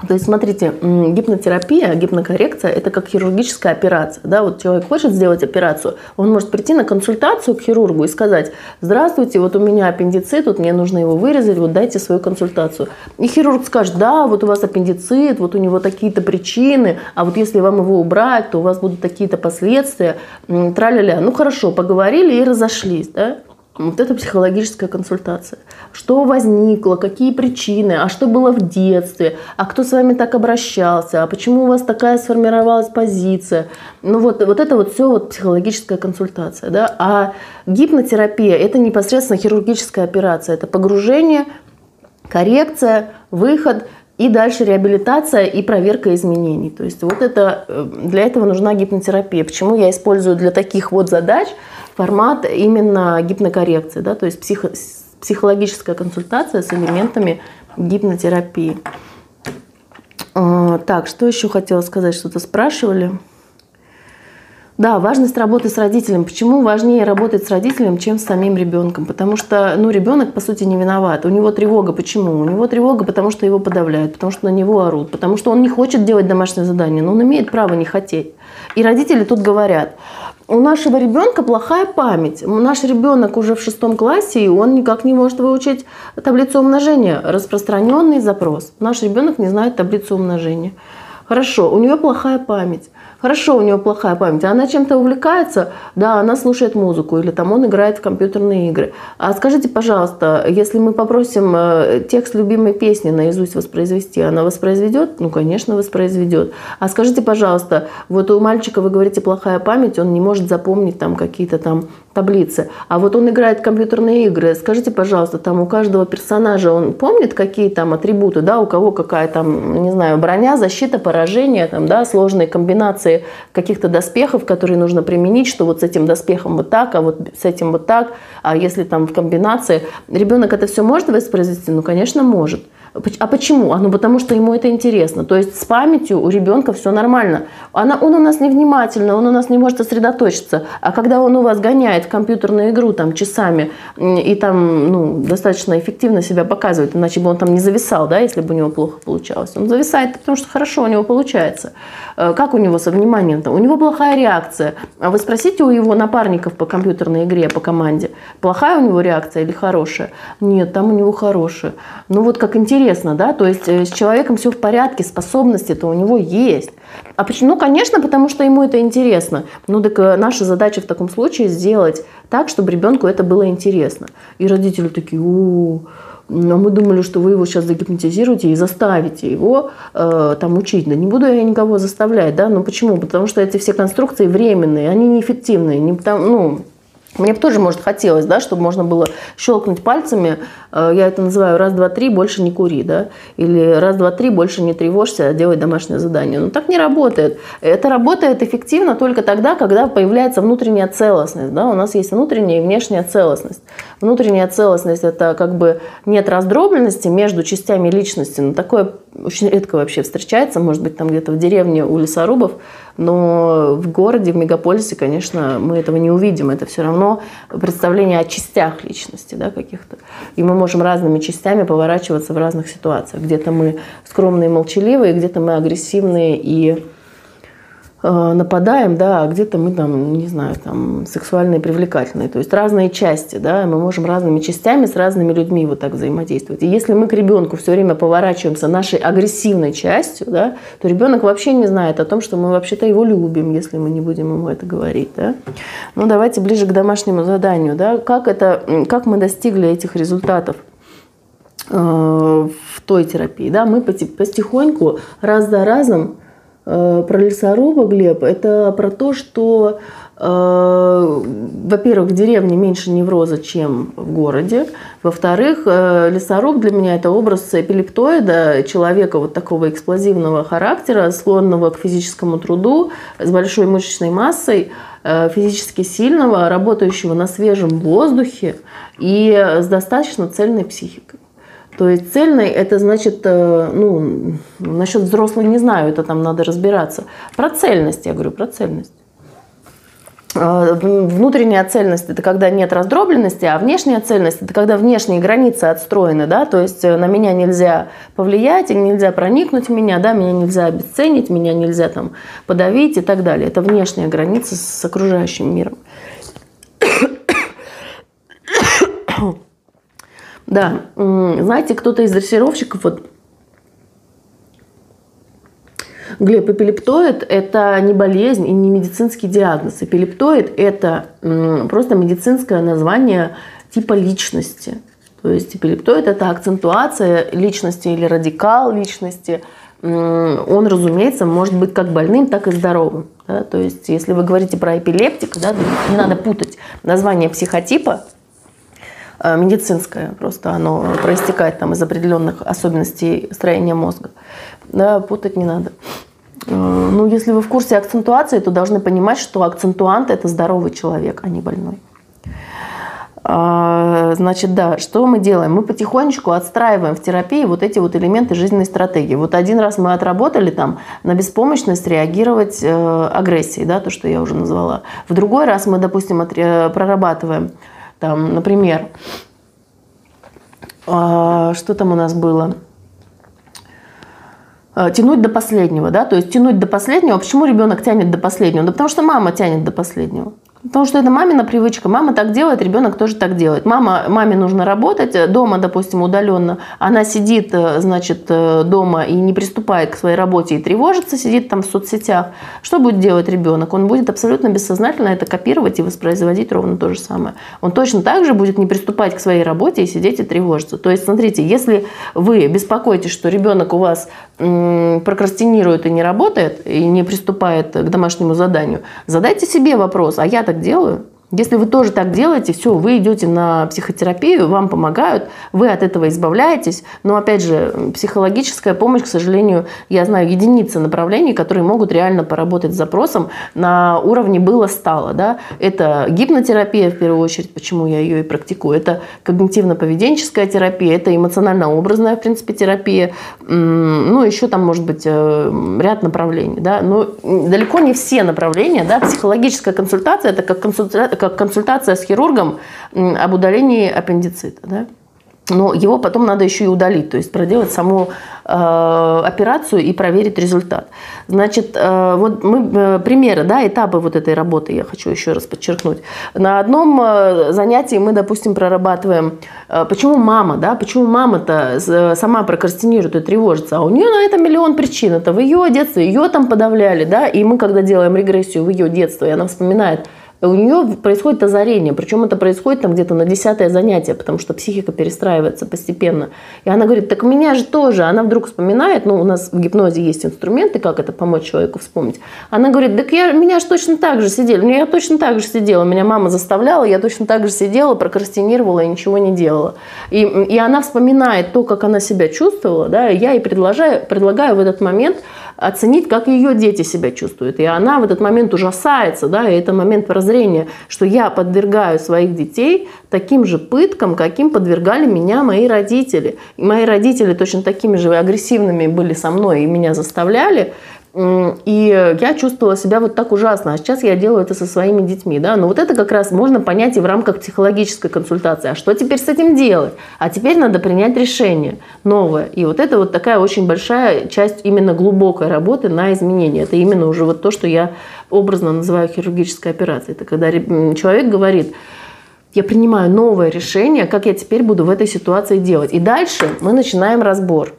То есть, смотрите, гипнотерапия, гипнокоррекция – это как хирургическая операция. Да? Вот человек хочет сделать операцию, он может прийти на консультацию к хирургу и сказать, здравствуйте, вот у меня аппендицит, вот мне нужно его вырезать, вот дайте свою консультацию. И хирург скажет, да, вот у вас аппендицит, вот у него такие-то причины, а вот если вам его убрать, то у вас будут такие-то последствия, траля-ля. Ну хорошо, поговорили и разошлись. Да? Вот это психологическая консультация. Что возникло, какие причины, а что было в детстве, а кто с вами так обращался, а почему у вас такая сформировалась позиция. Ну вот, вот это вот все вот психологическая консультация. Да? А гипнотерапия – это непосредственно хирургическая операция. Это погружение, коррекция, выход и дальше реабилитация и проверка изменений. То есть вот это, э, для этого нужна гипнотерапия. Почему я использую для таких вот задач – формат именно гипнокоррекции, да, то есть психо, психологическая консультация с элементами гипнотерапии. А, так, что еще хотела сказать, что-то спрашивали. Да, важность работы с родителем. Почему важнее работать с родителем, чем с самим ребенком? Потому что ну, ребенок, по сути, не виноват. У него тревога. Почему? У него тревога, потому что его подавляют, потому что на него орут, потому что он не хочет делать домашнее задание, но он имеет право не хотеть. И родители тут говорят, у нашего ребенка плохая память. Наш ребенок уже в шестом классе, и он никак не может выучить таблицу умножения. Распространенный запрос. Наш ребенок не знает таблицу умножения. Хорошо, у нее плохая память. Хорошо, у нее плохая память. Она чем-то увлекается, да, она слушает музыку или там он играет в компьютерные игры. А скажите, пожалуйста, если мы попросим э, текст любимой песни наизусть воспроизвести, она воспроизведет? Ну, конечно, воспроизведет. А скажите, пожалуйста, вот у мальчика, вы говорите, плохая память, он не может запомнить там какие-то там таблицы. А вот он играет в компьютерные игры. Скажите, пожалуйста, там у каждого персонажа он помнит, какие там атрибуты, да, у кого какая там, не знаю, броня, защита, поражение, там, да, сложные комбинации каких-то доспехов, которые нужно применить, что вот с этим доспехом вот так, а вот с этим вот так, а если там в комбинации. Ребенок это все может воспроизвести? Ну, конечно, может. А почему? А ну потому что ему это интересно. То есть с памятью у ребенка все нормально. Она, он у нас невнимательно, он у нас не может сосредоточиться. А когда он у вас гоняет компьютерную игру там часами и там ну, достаточно эффективно себя показывает, иначе бы он там не зависал, да, если бы у него плохо получалось. Он зависает, потому что хорошо у него получается. Э, как у него со вниманием? -то? У него плохая реакция. А вы спросите у его напарников по компьютерной игре, по команде, плохая у него реакция или хорошая? Нет, там у него хорошая. Ну вот как интересно, да, то есть э, с человеком все в порядке, способности-то у него есть. А почему? Ну, конечно, потому что ему это интересно. Ну, так э, наша задача в таком случае сделать так, чтобы ребенку это было интересно. И родители такие, о, а мы думали, что вы его сейчас загипнотизируете и заставите его э, там учить. Да не буду я никого заставлять, да, ну почему? Потому что эти все конструкции временные, они неэффективные, не потому, ну, мне бы тоже, может, хотелось, да, чтобы можно было щелкнуть пальцами, э, я это называю раз, два, три, больше не кури, да, или раз, два, три, больше не тревожься, а делай домашнее задание. Но так не работает. Это работает эффективно только тогда, когда появляется внутренняя целостность, да, у нас есть внутренняя и внешняя целостность. Внутренняя целостность – это как бы нет раздробленности между частями личности, но такое очень редко вообще встречается, может быть, там где-то в деревне у лесорубов, но в городе, в мегаполисе, конечно, мы этого не увидим. Это все равно представление о частях личности да, каких-то. И мы можем разными частями поворачиваться в разных ситуациях. Где-то мы скромные и молчаливые, где-то мы агрессивные и нападаем, да, а где-то мы там, не знаю, там сексуальные, привлекательные. То есть разные части, да, мы можем разными частями с разными людьми вот так взаимодействовать. И если мы к ребенку все время поворачиваемся нашей агрессивной частью, да, то ребенок вообще не знает о том, что мы вообще-то его любим, если мы не будем ему это говорить, да. Ну, давайте ближе к домашнему заданию, да, как это, как мы достигли этих результатов э, в той терапии, да, мы потихоньку раз за разом Э, про лесоруба, Глеб, это про то, что, э, во-первых, в деревне меньше невроза, чем в городе. Во-вторых, э, лесоруб для меня это образ эпилептоида, человека вот такого эксплозивного характера, склонного к физическому труду, с большой мышечной массой, физически сильного, работающего на свежем воздухе и с достаточно цельной психикой. То есть цельный это значит, э, ну, насчет взрослых не знаю, это там надо разбираться. Про цельность, я говорю, про цельность. Э, внутренняя цельность – это когда нет раздробленности, а внешняя цельность – это когда внешние границы отстроены, да, то есть э, на меня нельзя повлиять, нельзя проникнуть в меня, да, меня нельзя обесценить, меня нельзя там подавить и так далее. Это внешняя граница с окружающим миром. Да, знаете, кто-то из дрессировщиков вот Глеб, эпилептоид – это не болезнь и не медицинский диагноз. Эпилептоид – это просто медицинское название типа личности. То есть эпилептоид – это акцентуация личности или радикал личности. Он, разумеется, может быть как больным, так и здоровым. Да? То есть если вы говорите про эпилептика, да, не надо путать название психотипа медицинское, просто оно проистекает там из определенных особенностей строения мозга. Да, путать не надо. Э, ну, если вы в курсе акцентуации, то должны понимать, что акцентуант – это здоровый человек, а не больной. А, значит, да, что мы делаем? Мы потихонечку отстраиваем в терапии вот эти вот элементы жизненной стратегии. Вот один раз мы отработали там на беспомощность реагировать э, агрессией, да, то, что я уже назвала. В другой раз мы, допустим, прорабатываем там, например, а, что там у нас было? А, тянуть до последнего, да, то есть тянуть до последнего. Почему ребенок тянет до последнего? Да потому что мама тянет до последнего. Потому что это мамина привычка. Мама так делает, ребенок тоже так делает. Мама, маме нужно работать, дома, допустим, удаленно. Она сидит, э, значит, э, дома и не приступает к своей работе и тревожится, сидит там в соцсетях. Что будет делать ребенок? Он будет абсолютно бессознательно это копировать и воспроизводить ровно то же самое. Он точно так же будет не приступать к своей работе и сидеть и тревожиться. То есть, смотрите, если вы беспокоитесь, что ребенок у вас прокрастинирует и не работает, и не приступает к домашнему заданию, задайте себе вопрос, а я так делаю? Если вы тоже так делаете, все, вы идете на психотерапию, вам помогают, вы от этого избавляетесь. Но, опять же, психологическая помощь, к сожалению, я знаю единицы направлений, которые могут реально поработать с запросом на уровне было-стало. Да? Это гипнотерапия, в первую очередь, почему я ее и практикую. Это когнитивно-поведенческая терапия, это эмоционально-образная, в принципе, терапия. Ну, еще там, может быть, э, ряд направлений. Да? Но далеко не все направления. Да? Психологическая консультация – это как консультация как консультация с хирургом об удалении аппендицита. Да? Но его потом надо еще и удалить, то есть проделать саму э, операцию и проверить результат. Значит, э, вот мы э, примеры, да, этапы вот этой работы я хочу еще раз подчеркнуть. На одном э, занятии мы, допустим, прорабатываем, э, почему мама, да, почему мама-то э, сама прокрастинирует и тревожится, а у нее на это миллион причин. Это в ее детстве, ее там подавляли, да, и мы, когда делаем регрессию в ее детство, и она вспоминает, у нее происходит озарение, причем это происходит там где-то на десятое занятие, потому что психика перестраивается постепенно. И она говорит, так меня же тоже. Она вдруг вспоминает, ну, у нас в гипнозе есть инструменты, как это помочь человеку вспомнить. Она говорит, так я, меня же точно так же сидели, меня точно так же сидела, меня мама заставляла, я точно так же сидела, прокрастинировала и ничего не делала. И, и она вспоминает то, как она себя чувствовала, да, и я ей предлагаю, предлагаю в этот момент оценить, как ее дети себя чувствуют. И она в этот момент ужасается, да, и это момент прозрения, что я подвергаю своих детей таким же пыткам, каким подвергали меня мои родители. И мои родители точно такими же агрессивными были со мной и меня заставляли. И я чувствовала себя вот так ужасно. А сейчас я делаю это со своими детьми. Да? Но вот это как раз можно понять и в рамках психологической консультации. А что теперь с этим делать? А теперь надо принять решение новое. И вот это вот такая очень большая часть именно глубокой работы на изменение. Это именно уже вот то, что я образно называю хирургической операцией. Это когда человек говорит, я принимаю новое решение, как я теперь буду в этой ситуации делать. И дальше мы начинаем разбор.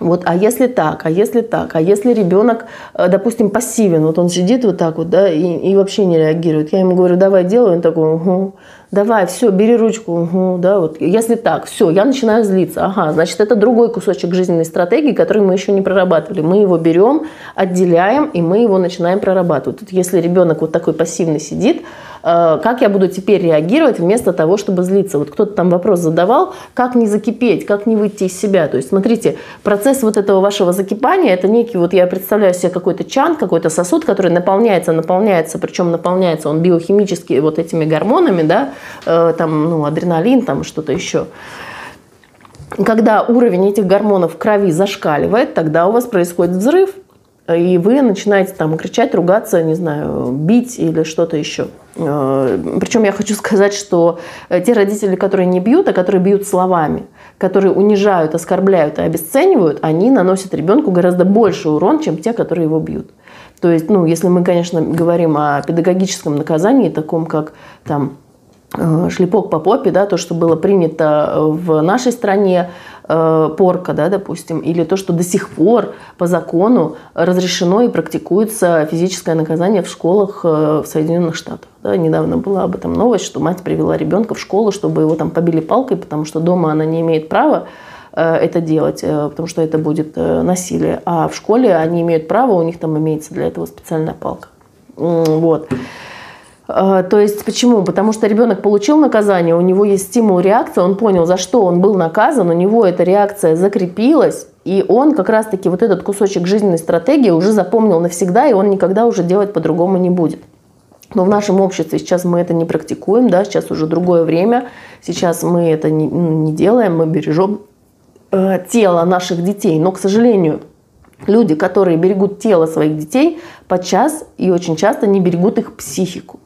Вот, а если так, а если так, а если ребенок, э, допустим, пассивен, вот он сидит вот так вот, да, и, и вообще не реагирует. Я ему говорю, давай делай, он такой, угу, давай, все, бери ручку, угу, да, вот. Если так, все, я начинаю злиться. Ага, значит, это другой кусочек жизненной стратегии, который мы еще не прорабатывали. Мы его берем, отделяем, и мы его начинаем прорабатывать. Тут, если ребенок вот такой пассивный сидит, Э, как я буду теперь реагировать вместо того, чтобы злиться. Вот кто-то там вопрос задавал, как не закипеть, как не выйти из себя. То есть, смотрите, процесс вот этого вашего закипания, это некий, вот я представляю себе какой-то чан, какой-то сосуд, который наполняется, наполняется, причем наполняется он биохимически вот этими гормонами, да, там, ну, адреналин, там что-то еще. Когда уровень этих гормонов в крови зашкаливает, тогда у вас происходит взрыв, и вы начинаете там кричать, ругаться, не знаю, бить или что-то еще. Э, Причем я хочу сказать, что э, те родители, которые не бьют, а которые бьют словами, которые унижают, оскорбляют и обесценивают, они наносят ребенку гораздо больше урон, чем те, которые его бьют. То есть, ну, если мы, конечно, говорим о педагогическом наказании, таком как там Э, шлепок по попе, да, то, что было принято в нашей стране, э, порка, да, допустим, или то, что до сих пор по закону разрешено и практикуется физическое наказание в школах э, в Соединенных Штатах. Да, недавно была об этом новость, что мать привела ребенка в школу, чтобы его там побили палкой, потому что дома она не имеет права это делать, потому что это будет насилие. А в школе они имеют право, у них там имеется для этого специальная палка. Вот. А, то есть почему? Потому что ребенок получил наказание, у него есть стимул, реакция, он понял, за что он был наказан, у него эта реакция закрепилась, и он как раз-таки вот этот кусочек жизненной стратегии уже запомнил навсегда, и он никогда уже делать по-другому не будет. Но в нашем обществе сейчас мы это не практикуем, да, сейчас уже другое время, сейчас мы это не, ну, не делаем, мы бережем э, тело наших детей. Но, к сожалению, люди, которые берегут тело своих детей, подчас и очень часто не берегут их психику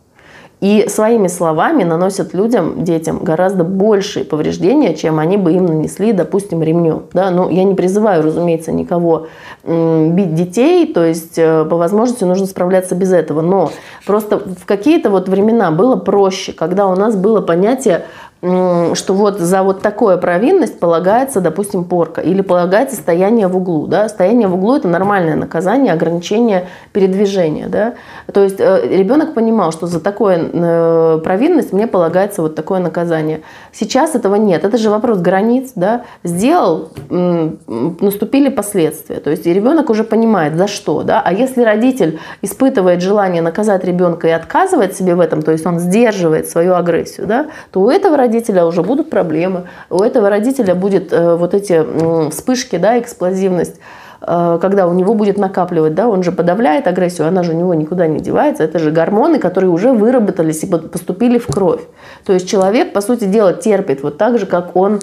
и своими словами наносят людям, детям, гораздо большие повреждения, чем они бы им нанесли, допустим, ремнем. Да? Ну, я не призываю, разумеется, никого бить детей, то есть э, по возможности нужно справляться без этого. Но просто в какие-то вот времена было проще, когда у нас было понятие что вот за вот такое провинность полагается, допустим, порка или полагается стояние в углу. Да? Стояние в углу – это нормальное наказание, ограничение передвижения. Да? То есть э, ребенок понимал, что за такое э, провинность мне полагается вот такое наказание. Сейчас этого нет. Это же вопрос границ. Да? Сделал, наступили последствия. То есть ребенок уже понимает, за что. Да? А если родитель испытывает желание наказать ребенка и отказывает себе в этом, то есть он сдерживает свою агрессию, да, то у этого родителя уже будут проблемы, у этого родителя будет э, вот эти вспышки, да, эксплозивность, э, когда у него будет накапливать, да, он же подавляет агрессию, она же у него никуда не девается, это же гормоны, которые уже выработались и поступили в кровь. То есть человек, по сути дела, терпит вот так же, как он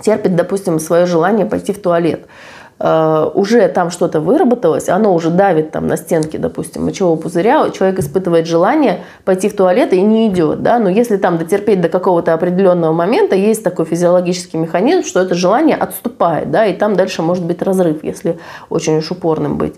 терпит, допустим, свое желание пойти в туалет. Э, уже там что-то выработалось, оно уже давит там на стенке, допустим, мочевого пузыря, человек испытывает желание пойти в туалет и не идет, да, но если там дотерпеть до какого-то определенного момента, есть такой физиологический механизм, что это желание отступает, да, и там дальше может быть разрыв, если очень уж упорным быть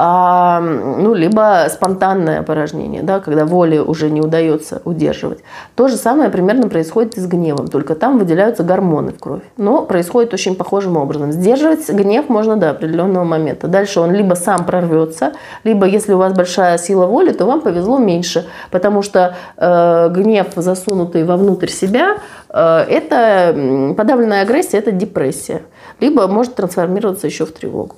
а, ну, либо спонтанное опорожнение, да, когда воли уже не удается удерживать. То же самое примерно происходит и с гневом, только там выделяются гормоны в кровь. Но происходит очень похожим образом. Сдерживать гнев можно до определенного момента. Дальше он либо сам прорвется, либо если у вас большая сила воли, то вам повезло меньше, потому что э, гнев, засунутый вовнутрь себя, э, это подавленная агрессия, это депрессия. Либо может трансформироваться еще в тревогу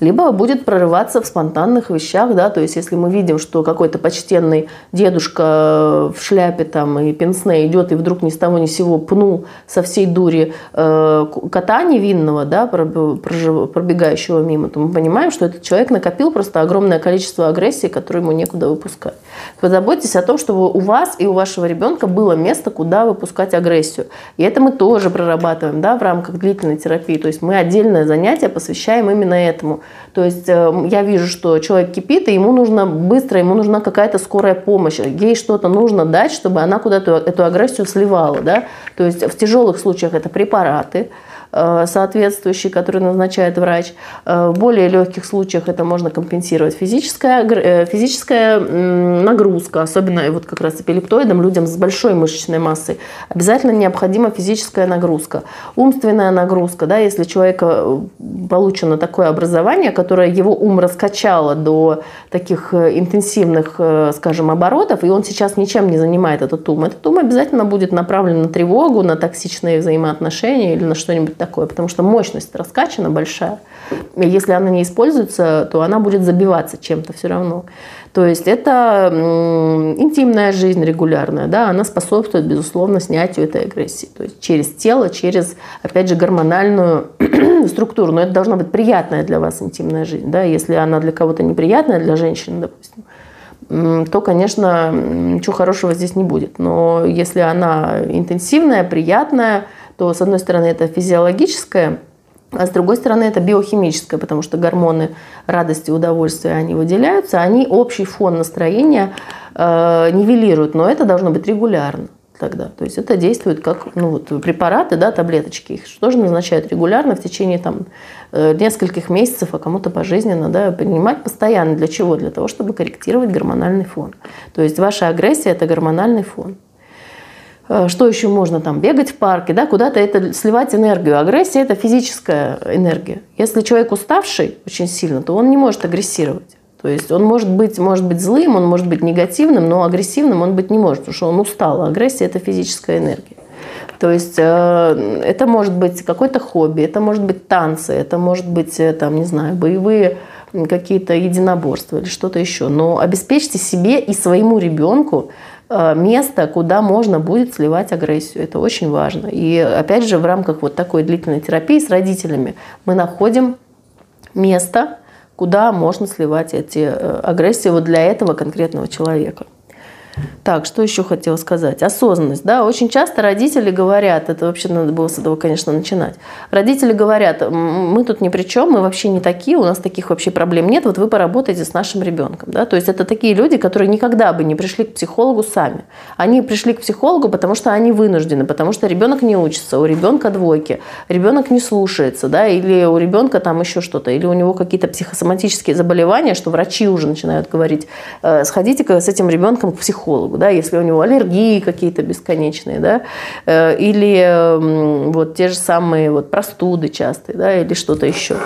либо будет прорываться в спонтанных вещах, да, то есть если мы видим, что какой-то почтенный дедушка в шляпе там и пенсне идет и вдруг ни с того ни с сего пнул со всей дури э, кота невинного, да, пробегающего мимо, то мы понимаем, что этот человек накопил просто огромное количество агрессии, которую ему некуда выпускать. Позаботьтесь о том, чтобы у вас и у вашего ребенка было место, куда выпускать агрессию. И это мы тоже прорабатываем да, в рамках длительной терапии. То есть мы отдельное занятие посвящаем именно этому. То есть э, я вижу, что человек кипит, и ему нужно быстро, ему нужна какая-то скорая помощь. Ей что-то нужно дать, чтобы она куда-то эту агрессию сливала. Да? То есть в тяжелых случаях это препараты, соответствующий, который назначает врач. Э, в более легких случаях это можно компенсировать физическая, э, физическая нагрузка, особенно вот как раз эпилептоидам, людям с большой мышечной массой. Обязательно необходима физическая нагрузка. Умственная нагрузка, да, если человека получено такое образование, которое его ум раскачало до таких интенсивных, скажем, оборотов, и он сейчас ничем не занимает этот ум, этот ум обязательно будет направлен на тревогу, на токсичные взаимоотношения или на что-нибудь такое, потому что мощность раскачана большая. И если она не используется, то она будет забиваться чем-то все равно. То есть это интимная жизнь регулярная, да, она способствует, безусловно, снятию этой агрессии. То есть через тело, через, опять же, гормональную структуру. Но это должна быть приятная для вас интимная жизнь. Да? Если она для кого-то неприятная, для женщины, допустим, то, конечно, ничего хорошего здесь не будет. Но если она интенсивная, приятная, то, с одной стороны, это физиологическое, а с другой стороны, это биохимическое, потому что гормоны радости удовольствия, они выделяются, они общий фон настроения э, нивелируют, но это должно быть регулярно тогда. То есть это действует как ну, вот, препараты, да, таблеточки. Их тоже назначают регулярно в течение там, э, нескольких месяцев, а кому-то пожизненно. Да, принимать постоянно. Для чего? Для того, чтобы корректировать гормональный фон. То есть ваша агрессия – это гормональный фон. Э, что еще можно там бегать в парке, да, куда-то это сливать энергию. Агрессия это физическая энергия. Если человек уставший очень сильно, то он не может агрессировать. То есть он может быть, может быть злым, он может быть негативным, но агрессивным он быть не может, потому что он устал. Агрессия это физическая энергия. То есть э, это может быть какое-то хобби, это может быть танцы, это может быть, э, там, не знаю, боевые какие-то единоборства или что-то еще. Но обеспечьте себе и своему ребенку место, куда можно будет сливать агрессию. Это очень важно. И опять же, в рамках вот такой длительной терапии с родителями мы находим место, куда можно сливать эти э, агрессии вот для этого конкретного человека. Так, что еще хотела сказать? Осознанность. Да, очень часто родители говорят, это вообще надо было с этого, конечно, начинать. Родители говорят, мы тут ни при чем, мы вообще не такие, у нас таких вообще проблем нет, вот вы поработаете с нашим ребенком. Да? То есть это такие люди, которые никогда бы не пришли к психологу сами. Они пришли к психологу, потому что они вынуждены, потому что ребенок не учится, у ребенка двойки, ребенок не слушается, да, или у ребенка там еще что-то, или у него какие-то психосоматические заболевания, что врачи уже начинают говорить, «Э, сходите-ка с этим ребенком к психологу психологу, да, если у него аллергии какие-то бесконечные, да, э, или вот те же самые вот простуды частые, да, или что-то еще.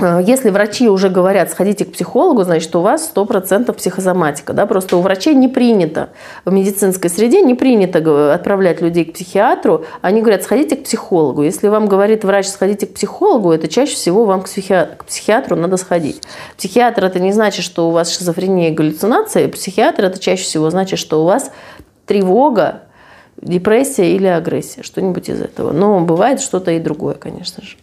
Э, если врачи уже говорят, сходите к психологу, значит, у вас 100% психосоматика. Да? Просто у врачей не принято, в медицинской среде не принято отправлять людей к психиатру. Они говорят, сходите к психологу. Если вам говорит врач, сходите к психологу, это чаще всего вам к, психиатру, к психиатру надо сходить. Психиатр – это не значит, что у вас шизофрения и галлюцинации. Психиатр – это чаще всего значит, что у вас тревога, депрессия или агрессия, что-нибудь из этого. Но бывает что-то и другое, конечно же.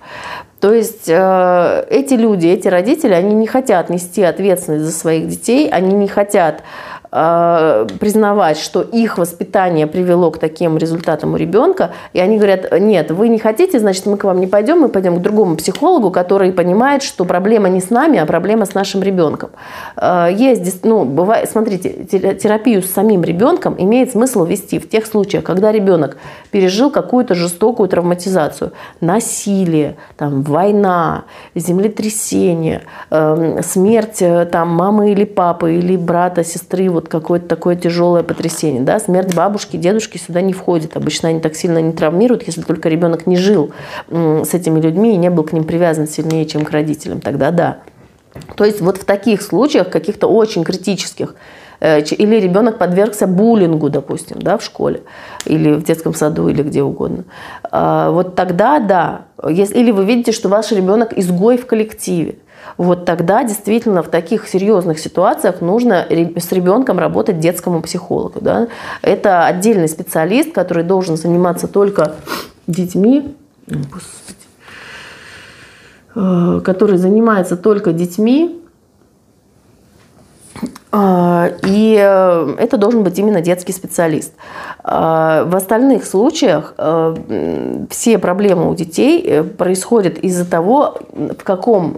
То есть э, эти люди, эти родители, они не хотят нести ответственность за своих детей, они не хотят признавать, что их воспитание привело к таким результатам у ребенка, и они говорят, нет, вы не хотите, значит, мы к вам не пойдем, мы пойдем к другому психологу, который понимает, что проблема не с нами, а проблема с нашим ребенком. Э, есть, ну, бывает, смотрите, терапию с самим ребенком имеет смысл вести в тех случаях, когда ребенок пережил какую-то жестокую травматизацию, насилие, там, война, землетрясение, эм, смерть э, там, мамы или папы, или брата, сестры, вот какое-то такое тяжелое потрясение. Да? Смерть бабушки, дедушки сюда не входит. Обычно они так сильно не травмируют, если только ребенок не жил с этими людьми и не был к ним привязан сильнее, чем к родителям. Тогда да. То есть вот в таких случаях, каких-то очень критических, э, или ребенок подвергся буллингу, допустим, да, в школе, или в детском саду, или где угодно. А, вот тогда да. Или вы видите, что ваш ребенок изгой в коллективе вот тогда действительно в таких серьезных ситуациях нужно с ребенком работать детскому психологу. Да? Это отдельный специалист, который должен заниматься только детьми, э, который занимается только детьми, и э, это должен быть именно детский специалист. А, в остальных случаях э, все проблемы у детей э, происходят из-за того, в каком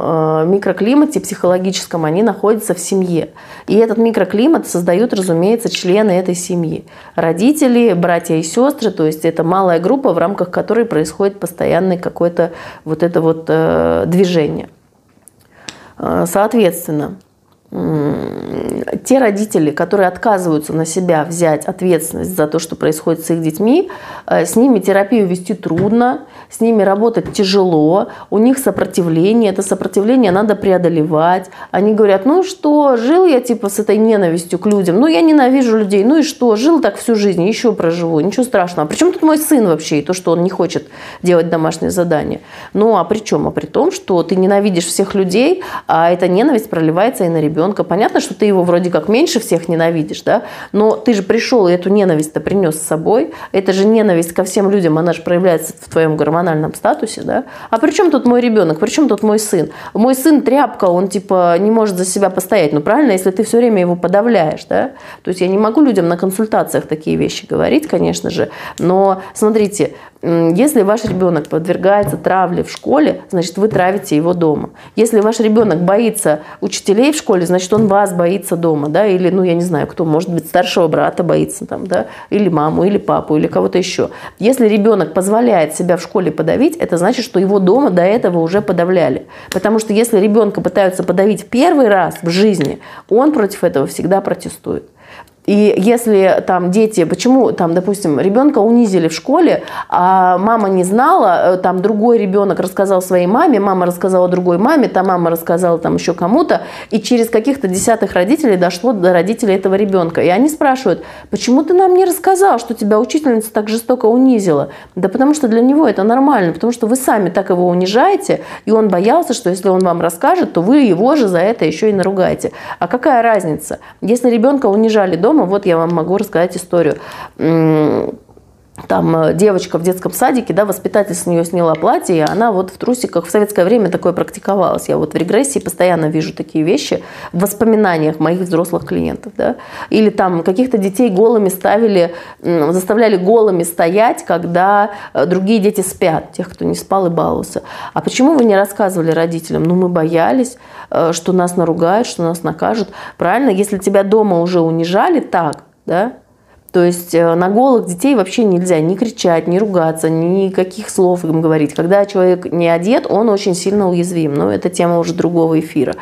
микроклимате психологическом они находятся в семье. И этот микроклимат создают, разумеется, члены этой семьи. Родители, братья и сестры, то есть это малая группа, в рамках которой происходит постоянное какое-то вот это вот движение. Соответственно, те родители, которые отказываются на себя взять ответственность за то, что происходит с их детьми, э, с ними терапию вести трудно, с ними работать тяжело, у них сопротивление, это сопротивление надо преодолевать. Они говорят, ну что, жил я типа с этой ненавистью к людям, ну я ненавижу людей, ну и что, жил так всю жизнь, еще проживу, ничего страшного. А при чем тут мой сын вообще и то, что он не хочет делать домашнее задание? Ну а при чем? А при том, что ты ненавидишь всех людей, а эта ненависть проливается и на ребенка. Понятно, что ты его вроде как меньше всех ненавидишь, да, но ты же пришел и эту ненависть-то принес с собой. Это же ненависть ко всем людям, она же проявляется в твоем гормональном статусе, да. А при чем тут мой ребенок? При чем тут мой сын? Мой сын тряпка, он типа не может за себя постоять. Ну правильно, если ты все время его подавляешь, да. То есть я не могу людям на консультациях такие вещи говорить, конечно же, но смотрите, если ваш ребенок подвергается травле в школе, значит, вы травите его дома. Если ваш ребенок боится учителей в школе, значит, он вас боится дома, да, или, ну, я не знаю, кто, может быть, старшего брата боится там, да, или маму, или папу, или кого-то еще. Если ребенок позволяет себя в школе подавить, это значит, что его дома до этого уже подавляли. Потому что если ребенка пытаются подавить первый раз в жизни, он против этого всегда протестует. И если там дети, почему там, допустим, ребенка унизили в школе, а мама не знала, э, там другой ребенок рассказал своей маме, мама рассказала другой маме, та мама рассказала там еще кому-то, и через каких-то десятых родителей дошло до родителей этого ребенка. И они спрашивают, почему ты нам не рассказал, что тебя учительница так жестоко унизила? Да потому что для него это нормально, потому что вы сами так его унижаете, и он боялся, что если он вам расскажет, то вы его же за это еще и наругаете. А какая разница? Если ребенка унижали дома, дома. Вот я вам могу рассказать историю там э, девочка в детском садике, да, воспитатель с нее сняла платье, и она вот в трусиках в советское время такое практиковалось. Я вот в регрессии постоянно вижу такие вещи в воспоминаниях моих взрослых клиентов, да. Или там каких-то детей голыми ставили, заставляли голыми стоять, когда э, другие дети спят, тех, кто не спал и баловался. А почему вы не рассказывали родителям? Ну, мы боялись, э, что нас наругают, что нас накажут. Правильно, если тебя дома уже унижали так, да, То есть э, на голых детей вообще нельзя ни кричать, ни ругаться, никаких слов им говорить. Когда человек не одет, он очень сильно уязвим. Но это тема уже другого эфира.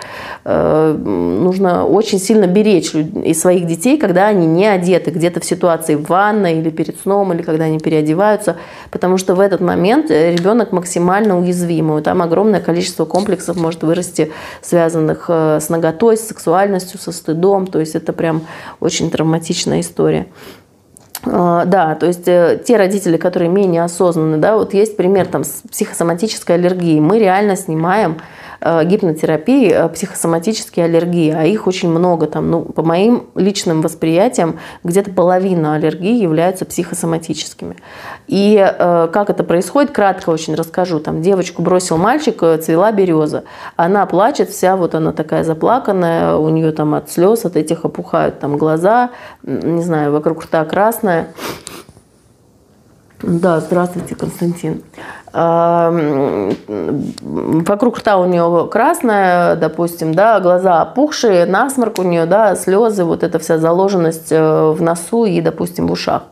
Э, нужно очень сильно беречь и своих детей, когда они не одеты, где-то в ситуации в ванной или перед сном, или когда они переодеваются, потому что в этот момент э, ребенок максимально уязвимый. Там огромное количество комплексов может вырасти, связанных с наготой, с сексуальностью, со стыдом. То есть это прям очень травматичная история. А, да, то есть э, те родители, которые менее осознанны, да, вот есть пример там с психосоматической аллергией. Мы реально снимаем гипнотерапии э, психосоматические аллергии, а их очень много. Там, ну, по моим личным восприятиям, где-то половина аллергий являются психосоматическими. И э, как это происходит, кратко очень расскажу. Там девочку бросил мальчик, цвела береза. Она плачет, вся вот она такая заплаканная, у нее там от слез, от этих опухают там глаза, не знаю, вокруг рта красная. Да, здравствуйте, Константин. Вокруг рта у нее красная, допустим, да, глаза опухшие, насморк у нее, да, слезы, вот эта вся заложенность э, в носу и, допустим, в ушах.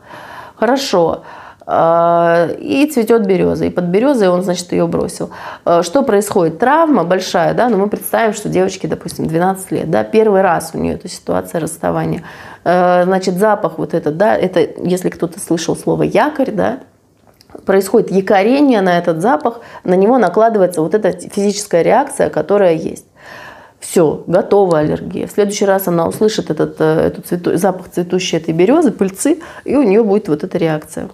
Хорошо. А, и цветет береза. И под березой он, значит, ее бросил. А, что происходит? Травма большая, да, но мы представим, что девочке, допустим, 12 лет, да, первый раз у нее эта ситуация расставания. А, значит, запах вот этот, да, это, если кто-то слышал слово якорь, да, происходит якорение на этот запах, на него накладывается вот эта физическая реакция, которая есть. Все, готова аллергия. В следующий раз она услышит этот, э, этот цвету, запах цветущей этой березы, пыльцы, и у нее будет вот эта реакция.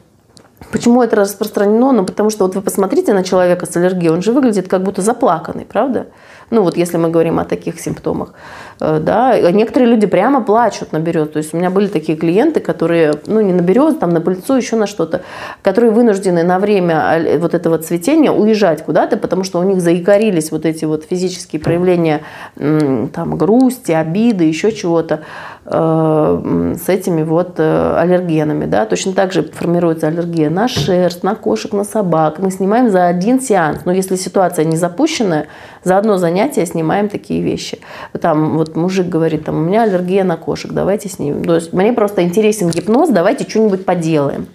Почему это распространено? Ну, потому что вот вы посмотрите на человека с аллергией, он же выглядит как будто заплаканный, правда? Ну, вот если мы говорим о таких симптомах. Э, да, некоторые люди прямо плачут на березу. То есть у меня были такие клиенты, которые, ну, не на березу, там, на пыльцу, еще на что-то, которые вынуждены на время вот этого цветения уезжать куда-то, потому что у них заикарились вот эти вот физические проявления там, грусти, обиды, еще чего-то. Э, с этими вот э, аллергенами. Да? Точно так же формируется аллергия на шерсть, на кошек, на собак. Мы снимаем за один сеанс. Но если ситуация не запущенная, за одно занятие снимаем такие вещи. Там вот мужик говорит, там, у меня аллергия на кошек, давайте снимем. То есть мне просто интересен гипноз, давайте что-нибудь поделаем.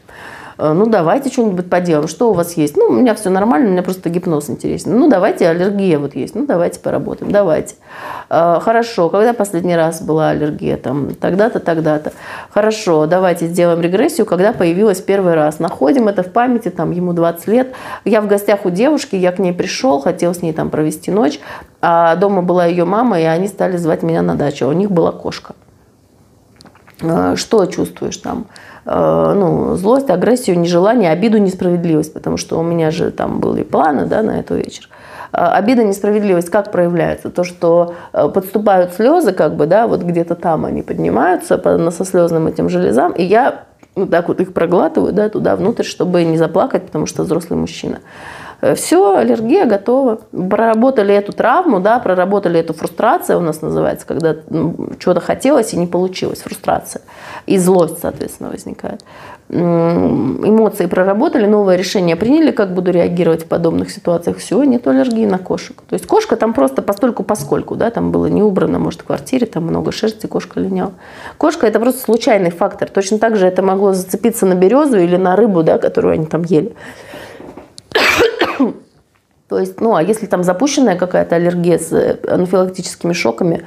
Э, ну давайте что-нибудь поделаем, что у вас есть? Ну, у меня все нормально, у меня просто гипноз интересен. Ну, давайте, аллергия вот есть, ну, давайте поработаем, давайте. Э, хорошо, когда последний раз была аллергия? Там, тогда-то, тогда-то. Хорошо, давайте сделаем регрессию, когда появилась первый раз. Находим это в памяти, там, ему 20 лет. Я в гостях у девушки, я к ней пришел, хотел с ней там провести ночь, а дома была ее мама, и они стали звать меня на дачу, а у них была кошка. Э, что чувствуешь там? Ну, злость, агрессию, нежелание, обиду, несправедливость, потому что у меня же там были планы да, на этот вечер. Э, обида, несправедливость как проявляется? То, что э, подступают слезы, как бы, да, вот где-то там они поднимаются по, со слезным этим железам, и я вот так вот их проглатываю, да, туда внутрь, чтобы не заплакать, потому что взрослый мужчина. Э, все, аллергия готова. Проработали эту травму, да, проработали эту фрустрацию, у нас называется, когда ну, чего-то хотелось и не получилось, фрустрация. И злость, соответственно, возникает. Эмоции проработали, новое решение приняли, как буду реагировать в подобных ситуациях. Все, нет аллергии на кошек. То есть кошка там просто постольку поскольку, да, там было не убрано, может, в квартире, там много шерсти, кошка линяла. Кошка это просто случайный фактор. Точно так же это могло зацепиться на березу или на рыбу, да, которую они там ели. То есть, ну, а если там запущенная какая-то аллергия с э, анафилактическими шоками,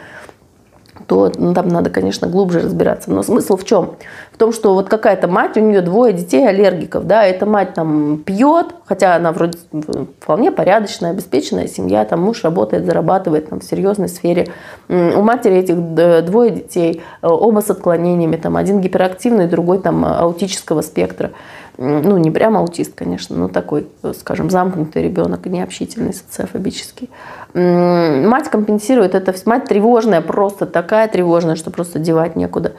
то ну, там надо, конечно, глубже разбираться. Но смысл в чем? В том, что вот какая-то мать, у нее двое детей аллергиков, да, эта мать там пьет, хотя она вроде вполне порядочная, обеспеченная семья, там муж работает, зарабатывает там в серьезной сфере. У матери этих двое детей, э, оба с отклонениями, там один гиперактивный, другой там аутического спектра ну, не прям аутист, конечно, но такой, скажем, замкнутый ребенок, необщительный, социофобический. Мать компенсирует это, мать тревожная, просто такая тревожная, что просто девать некуда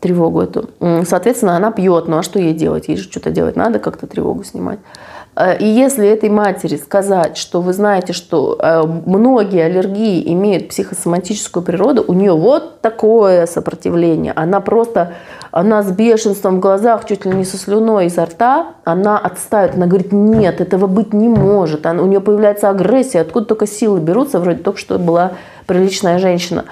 тревогу эту. Соответственно, она пьет, ну а что ей делать? Ей же что-то делать надо, как-то тревогу снимать. Э, и если этой матери сказать, что вы знаете, что э, многие аллергии имеют психосоматическую природу, у нее вот такое сопротивление, она просто, она с бешенством в глазах, чуть ли не со слюной изо рта, она отставит, она говорит, нет, этого быть не может, она, у нее появляется агрессия, откуда только силы берутся, вроде только что была приличная женщина.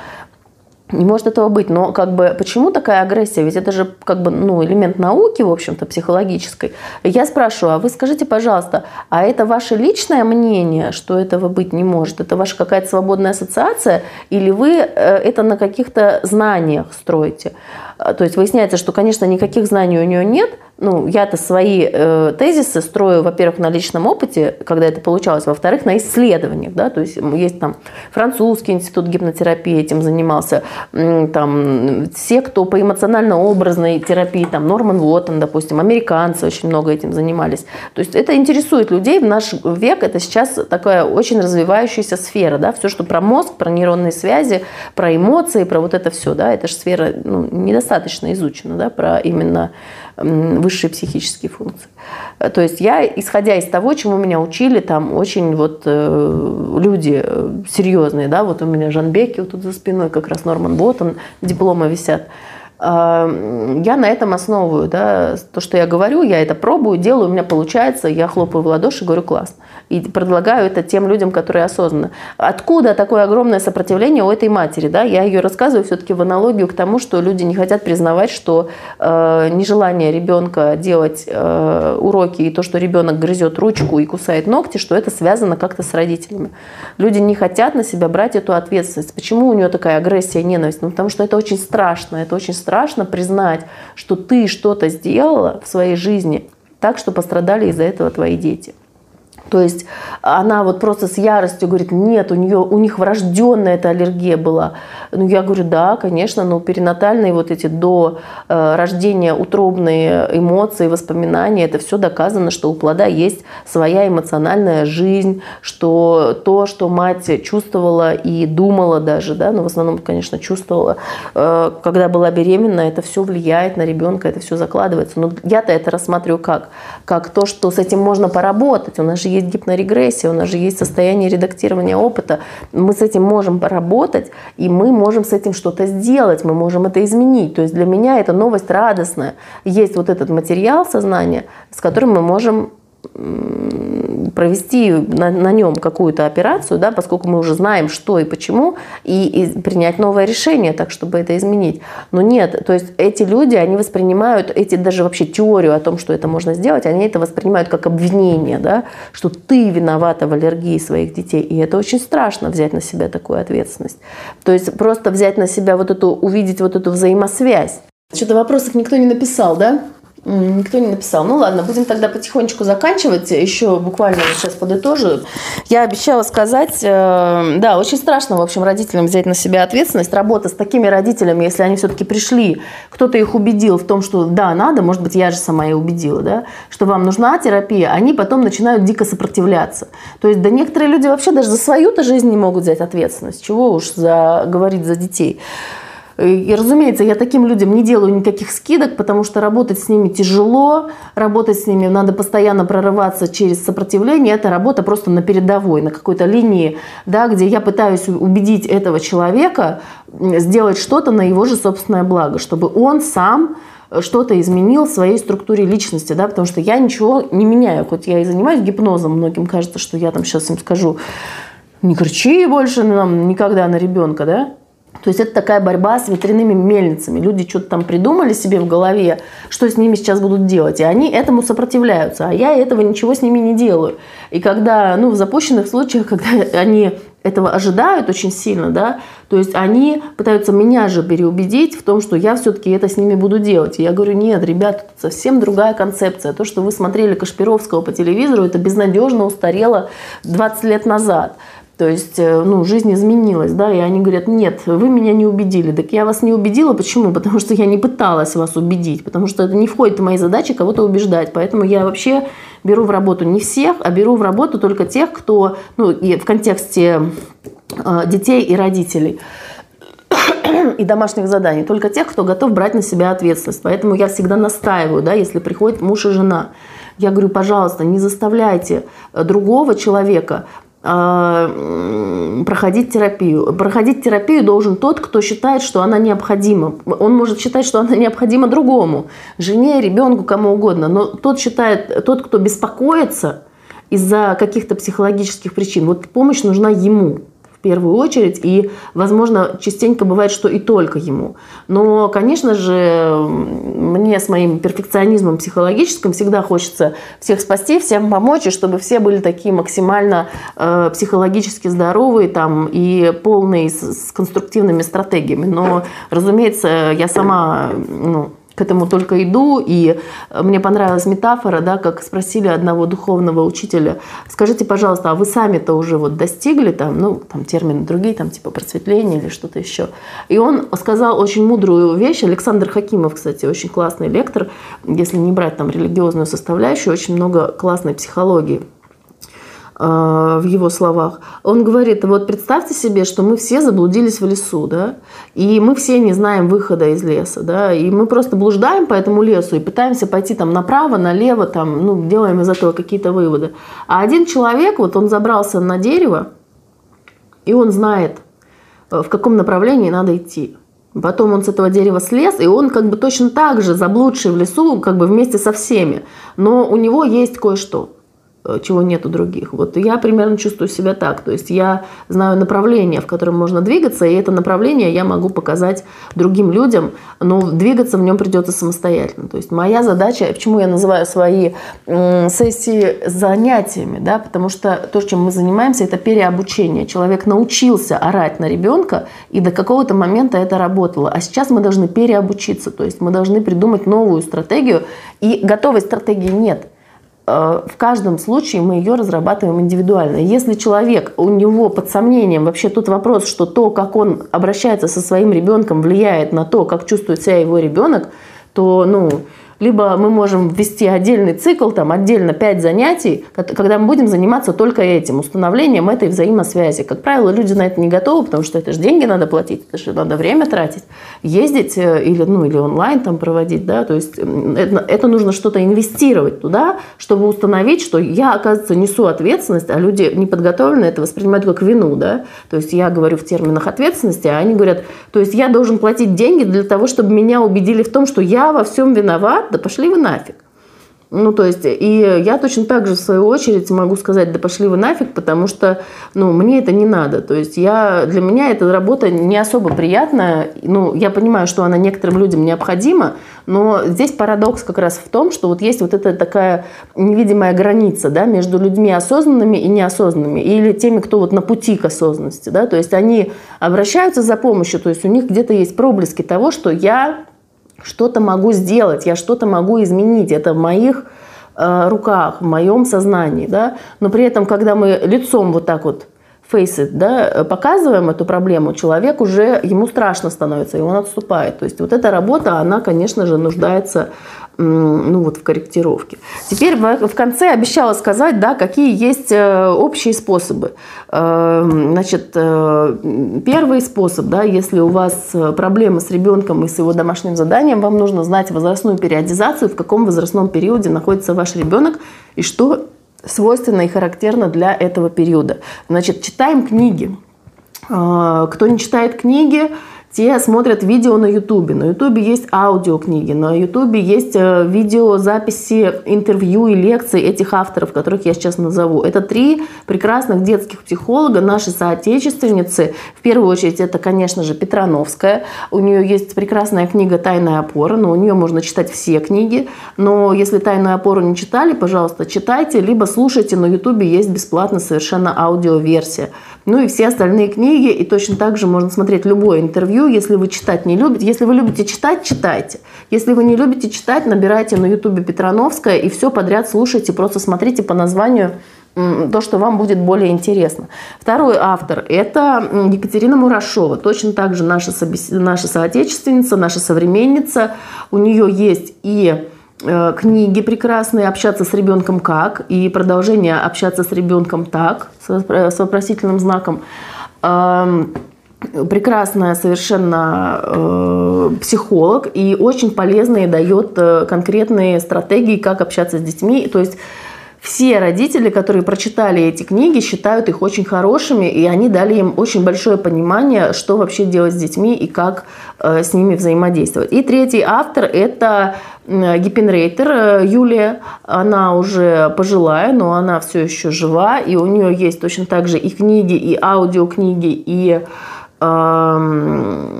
Не может этого быть. Но как бы почему такая агрессия? Ведь это же как бы ну, элемент науки, в общем-то, психологической. Я спрашиваю, а вы скажите, пожалуйста, а это ваше личное мнение, что этого быть не может? Это ваша какая-то свободная ассоциация? Или вы э, это на каких-то знаниях строите? То есть выясняется, что, конечно, никаких знаний у нее нет, ну, я-то свои э, тезисы строю, во-первых, на личном опыте, когда это получалось, во-вторых, на исследованиях, да, то есть есть там французский институт гипнотерапии этим занимался, там все, кто по эмоционально-образной терапии, там Норман Уоттон, допустим, американцы очень много этим занимались. То есть это интересует людей в наш век, это сейчас такая очень развивающаяся сфера, да, все, что про мозг, про нейронные связи, про эмоции, про вот это все, да, это же сфера ну, недостаточно изучена, да, про именно высшие психические функции. То есть я, исходя из того, чему меня учили, там очень вот э, люди э, серьезные, да, вот у меня Жан Бекки вот тут за спиной, как раз Норман Боттон, дипломы висят. Э, я на этом основываю, да, то, что я говорю, я это пробую, делаю, у меня получается, я хлопаю в ладоши, говорю классно и предлагаю это тем людям, которые осознанно. Откуда такое огромное сопротивление у этой матери? Да? Я ее рассказываю все-таки в аналогию к тому, что люди не хотят признавать, что э, нежелание ребенка делать э, уроки и то, что ребенок грызет ручку и кусает ногти, что это связано как-то с родителями. Люди не хотят на себя брать эту ответственность. Почему у нее такая агрессия ненависть? Ну, потому что это очень страшно. Это очень страшно признать, что ты что-то сделала в своей жизни так, что пострадали из-за этого твои дети. То есть она вот просто с яростью говорит, нет, у нее у них врожденная эта аллергия была. Ну я говорю, да, конечно, но перинатальные вот эти до э, рождения утробные эмоции, воспоминания, это все доказано, что у плода есть своя эмоциональная жизнь, что то, что мать чувствовала и думала даже, да, но ну, в основном, конечно, чувствовала, э, когда была беременна, это все влияет на ребенка, это все закладывается. Но я-то это рассматриваю как? Как то, что с этим можно поработать. У нас же есть гипнорегрессия, у нас же есть состояние редактирования опыта. Мы с этим можем поработать, и мы можем с этим что-то сделать, мы можем это изменить. То есть для меня это новость радостная. Есть вот этот материал сознания, с которым мы можем провести на, на нем какую-то операцию, да, поскольку мы уже знаем, что и почему, и, и принять новое решение, так чтобы это изменить. Но нет, то есть эти люди, они воспринимают эти даже вообще теорию о том, что это можно сделать, они это воспринимают как обвинение, да, что ты виновата в аллергии своих детей, и это очень страшно взять на себя такую ответственность. То есть просто взять на себя вот эту, увидеть вот эту взаимосвязь. Что-то вопросов никто не написал, да? Никто не написал. Ну ладно, будем тогда потихонечку заканчивать. Еще буквально сейчас подытожу. Я обещала сказать, э, да, очень страшно, в общем, родителям взять на себя ответственность. Работа с такими родителями, если они все-таки пришли, кто-то их убедил в том, что да, надо, может быть, я же сама и убедила, да, что вам нужна терапия, они потом начинают дико сопротивляться. То есть, да некоторые люди вообще даже за свою-то жизнь не могут взять ответственность. Чего уж за, говорить за детей. И, разумеется, я таким людям не делаю никаких скидок, потому что работать с ними тяжело, работать с ними надо постоянно прорываться через сопротивление. Это работа просто на передовой, на какой-то линии, да, где я пытаюсь убедить этого человека сделать что-то на его же собственное благо, чтобы он сам что-то изменил в своей структуре личности, да, потому что я ничего не меняю. Хоть я и занимаюсь гипнозом, многим кажется, что я там сейчас им скажу, не кричи больше нам никогда на ребенка, да, то есть это такая борьба с ветряными мельницами. Люди что-то там придумали себе в голове, что с ними сейчас будут делать, и они этому сопротивляются, а я этого ничего с ними не делаю. И когда, ну, в запущенных случаях, когда они этого ожидают очень сильно, да, то есть они пытаются меня же переубедить в том, что я все-таки это с ними буду делать. И я говорю, нет, ребята, тут совсем другая концепция. То, что вы смотрели Кашпировского по телевизору, это безнадежно устарело 20 лет назад. То есть, э, ну, жизнь изменилась, да, и они говорят, нет, вы меня не убедили. Так я вас не убедила, почему? Потому что я не пыталась вас убедить, потому что это не входит в мои задачи кого-то убеждать. Поэтому я вообще беру в работу не всех, а беру в работу только тех, кто, ну, и в контексте э, детей и родителей и домашних заданий, только тех, кто готов брать на себя ответственность. Поэтому я всегда настаиваю, да, если приходит муж и жена, я говорю, пожалуйста, не заставляйте э, другого человека проходить терапию. Проходить терапию должен тот, кто считает, что она необходима. Он может считать, что она необходима другому, жене, ребенку, кому угодно. Но тот считает, тот, кто беспокоится из-за каких-то психологических причин, вот помощь нужна ему первую очередь, и, возможно, частенько бывает, что и только ему. Но, конечно же, мне с моим перфекционизмом психологическим всегда хочется всех спасти, всем помочь, и чтобы все были такие максимально э, психологически здоровые там, и полные с, с конструктивными стратегиями. Но, разумеется, я сама ну, к этому только иду. И мне понравилась метафора, да, как спросили одного духовного учителя, скажите, пожалуйста, а вы сами-то уже вот достигли там, ну, там термины другие, там типа просветление или что-то еще. И он сказал очень мудрую вещь. Александр Хакимов, кстати, очень классный лектор, если не брать там религиозную составляющую, очень много классной психологии. Э, в его словах. Он говорит, вот представьте себе, что мы все заблудились в лесу, да, и мы все не знаем выхода из леса, да, и мы просто блуждаем по этому лесу и пытаемся пойти там направо, налево, там, ну, делаем из этого какие-то выводы. А один человек, вот он забрался на дерево, и он знает, э, в каком направлении надо идти. Потом он с этого дерева слез, и он как бы точно так же заблудший в лесу, как бы вместе со всеми. Но у него есть кое-что. Э, чего нет у других. Вот я примерно чувствую себя так. То есть я знаю направление, в котором можно двигаться, и это направление я могу показать другим людям, но двигаться в нем придется самостоятельно. То есть моя задача, почему я называю свои сессии занятиями, да, потому что то, чем мы занимаемся, это переобучение. Человек научился орать на ребенка, и до какого-то момента это работало. А сейчас мы должны переобучиться, то есть мы должны придумать новую стратегию, и готовой стратегии нет – в каждом случае мы ее разрабатываем индивидуально. Если человек, у него под сомнением вообще тут вопрос, что то, как он обращается со своим ребенком, влияет на то, как чувствует себя его ребенок, то, ну, либо мы можем ввести отдельный цикл, там отдельно 5 занятий, когда мы будем заниматься только этим, установлением этой взаимосвязи. Как правило, люди на это не готовы, потому что это же деньги надо платить, это же надо время тратить, ездить э, или, ну, или онлайн там проводить, да, то есть это, это нужно что-то инвестировать туда, чтобы установить, что я, оказывается, несу ответственность, а люди неподготовленные это воспринимают как вину, да, то есть я говорю в терминах ответственности, а они говорят, то есть я должен платить деньги для того, чтобы меня убедили в том, что я во всем виноват, да пошли вы нафиг. Ну, то есть, и я точно так же, в свою очередь, могу сказать, да пошли вы нафиг, потому что, ну, мне это не надо. То есть, я, для меня эта работа не особо приятная. Ну, я понимаю, что она некоторым людям необходима, но здесь парадокс как раз в том, что вот есть вот эта такая невидимая граница, да, между людьми осознанными и неосознанными, или теми, кто вот на пути к осознанности, да, то есть, они обращаются за помощью, то есть, у них где-то есть проблески того, что я что-то могу сделать, я что-то могу изменить. Это в моих э, руках, в моем сознании. Да? Но при этом, когда мы лицом вот так вот face it, да, показываем эту проблему, человек уже, ему страшно становится, и он отступает. То есть вот эта работа, она, конечно же, нуждается ну, вот в корректировке. Теперь в конце обещала сказать, да, какие есть э, общие способы. Э, значит, э, первый способ, да, если у вас проблемы с ребенком и с его домашним заданием, вам нужно знать возрастную периодизацию, в каком возрастном периоде находится ваш ребенок и что свойственно и характерно для этого периода. Значит, читаем книги. Кто не читает книги, те смотрят видео на Ютубе. На Ютубе есть аудиокниги, на Ютубе есть э, видеозаписи интервью и лекций этих авторов, которых я сейчас назову. Это три прекрасных детских психолога, наши соотечественницы. В первую очередь это, конечно же, Петрановская. У нее есть прекрасная книга «Тайная опора», но у нее можно читать все книги. Но если «Тайную опору» не читали, пожалуйста, читайте, либо слушайте. На Ютубе есть бесплатно совершенно аудиоверсия. Ну и все остальные книги, и точно так же можно смотреть любое интервью, если вы читать не любите. Если вы любите читать, читайте. Если вы не любите читать, набирайте на ютубе Петрановская и все подряд слушайте, просто смотрите по названию то, что вам будет более интересно. Второй автор – это Екатерина Мурашова. Точно так же наша, наша соотечественница, наша современница. У нее есть и книги прекрасные «Общаться с ребенком как» и продолжение «Общаться с ребенком так» с вопросительным знаком. Эм, прекрасная совершенно э, психолог и очень полезные дает э, конкретные стратегии, как общаться с детьми. То есть все родители, которые прочитали эти книги, считают их очень хорошими, и они дали им очень большое понимание, что вообще делать с детьми и как э, с ними взаимодействовать. И третий автор – это Гиппенрейтер э, Юлия. Она уже пожилая, но она все еще жива, и у нее есть точно так же и книги, и аудиокниги, и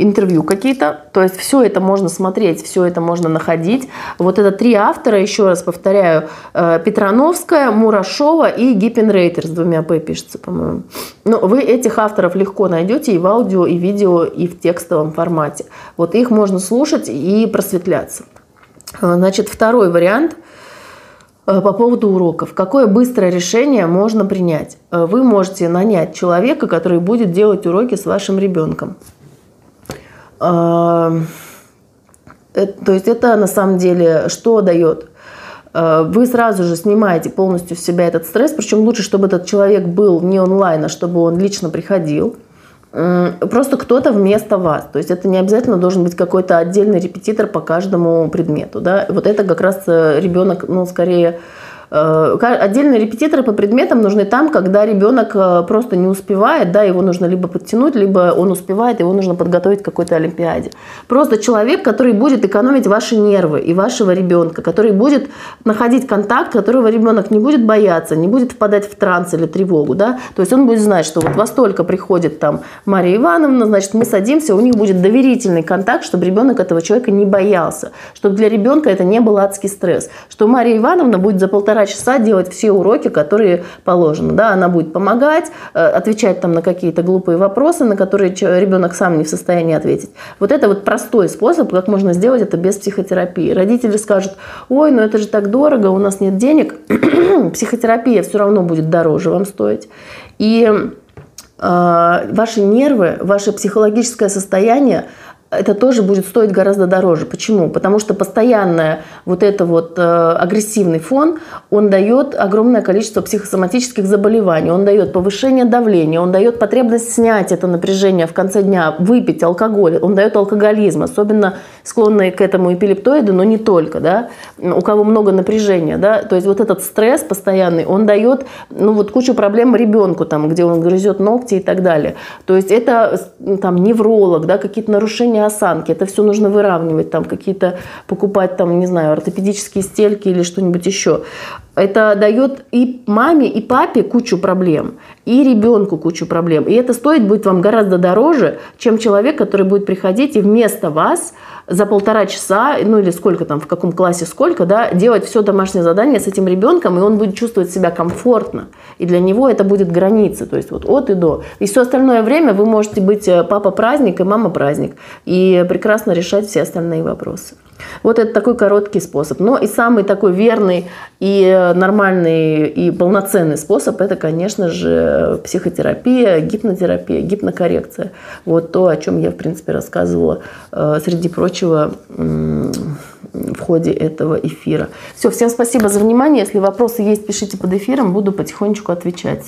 интервью какие-то. То есть все это можно смотреть, все это можно находить. Вот это три автора, еще раз повторяю, э, Петрановская, Мурашова и Гиппенрейтер с двумя П пишется, по-моему. Но вы этих авторов легко найдете и в аудио, и в видео, и в текстовом формате. Вот их можно слушать и просветляться. Значит, второй вариант – по поводу уроков. Какое быстрое решение можно принять? Э, вы можете нанять человека, который будет делать уроки с вашим ребенком. Э, то есть это на самом деле что дает? Вы сразу же снимаете полностью с себя этот стресс, причем лучше, чтобы этот человек был не онлайн, а чтобы он лично приходил – Просто кто-то вместо вас. То есть это не обязательно должен быть какой-то отдельный репетитор по каждому предмету. Да? Вот это как раз э, ребенок, ну, скорее отдельные репетиторы по предметам нужны там, когда ребенок э, просто не успевает, да, его нужно либо подтянуть, либо он успевает, его нужно подготовить к какой-то олимпиаде. Просто человек, который будет экономить ваши нервы и вашего ребенка, который будет находить контакт, которого ребенок не будет бояться, не будет впадать в транс или тревогу, да, то есть он будет знать, что вот во столько приходит там Мария Ивановна, значит, мы садимся, у них будет доверительный контакт, чтобы ребенок этого человека не боялся, чтобы для ребенка это не был адский стресс, что Мария Ивановна будет за полтора полтора часа делать все уроки, которые положены. Да, она будет помогать, э, отвечать там на какие-то глупые вопросы, на которые ребенок сам не в состоянии ответить. Вот это вот простой способ, как можно сделать это без психотерапии. Родители скажут, ой, ну это же так дорого, у нас нет денег. Психотерапия все равно будет дороже вам стоить. И э, ваши нервы, ваше психологическое состояние, это тоже будет стоить гораздо дороже. Почему? Потому что постоянное вот это вот э, агрессивный фон, он дает огромное количество психосоматических заболеваний, он дает повышение давления, он дает потребность снять это напряжение в конце дня, выпить алкоголь, он дает алкоголизм, особенно склонные к этому эпилептоиды, но не только, да, у кого много напряжения, да, то есть вот этот стресс постоянный, он дает, ну вот кучу проблем ребенку, там, где он грызет ногти и так далее. То есть это там невролог, да, какие-то нарушения осанки. Это все нужно выравнивать, там какие-то покупать, там, не знаю, ортопедические стельки или что-нибудь еще. Это дает и маме, и папе кучу проблем, и ребенку кучу проблем. И это стоит будет вам гораздо дороже, чем человек, который будет приходить и вместо вас за полтора часа, ну или сколько там, в каком классе сколько, да, делать все домашнее задание с этим ребенком, и он будет чувствовать себя комфортно. И для него это будет граница, то есть вот от и до. И все остальное время вы можете быть э, папа праздник и мама праздник, и прекрасно решать все остальные вопросы. Вот это такой короткий способ. Но и самый такой верный и э, нормальный и полноценный способ – это, конечно же, психотерапия, гипнотерапия, гипнокоррекция. Вот то, о чем я, в принципе, рассказывала, э, среди прочего, в ходе этого эфира. Все, всем спасибо за внимание. Если вопросы есть, пишите под эфиром, буду потихонечку отвечать.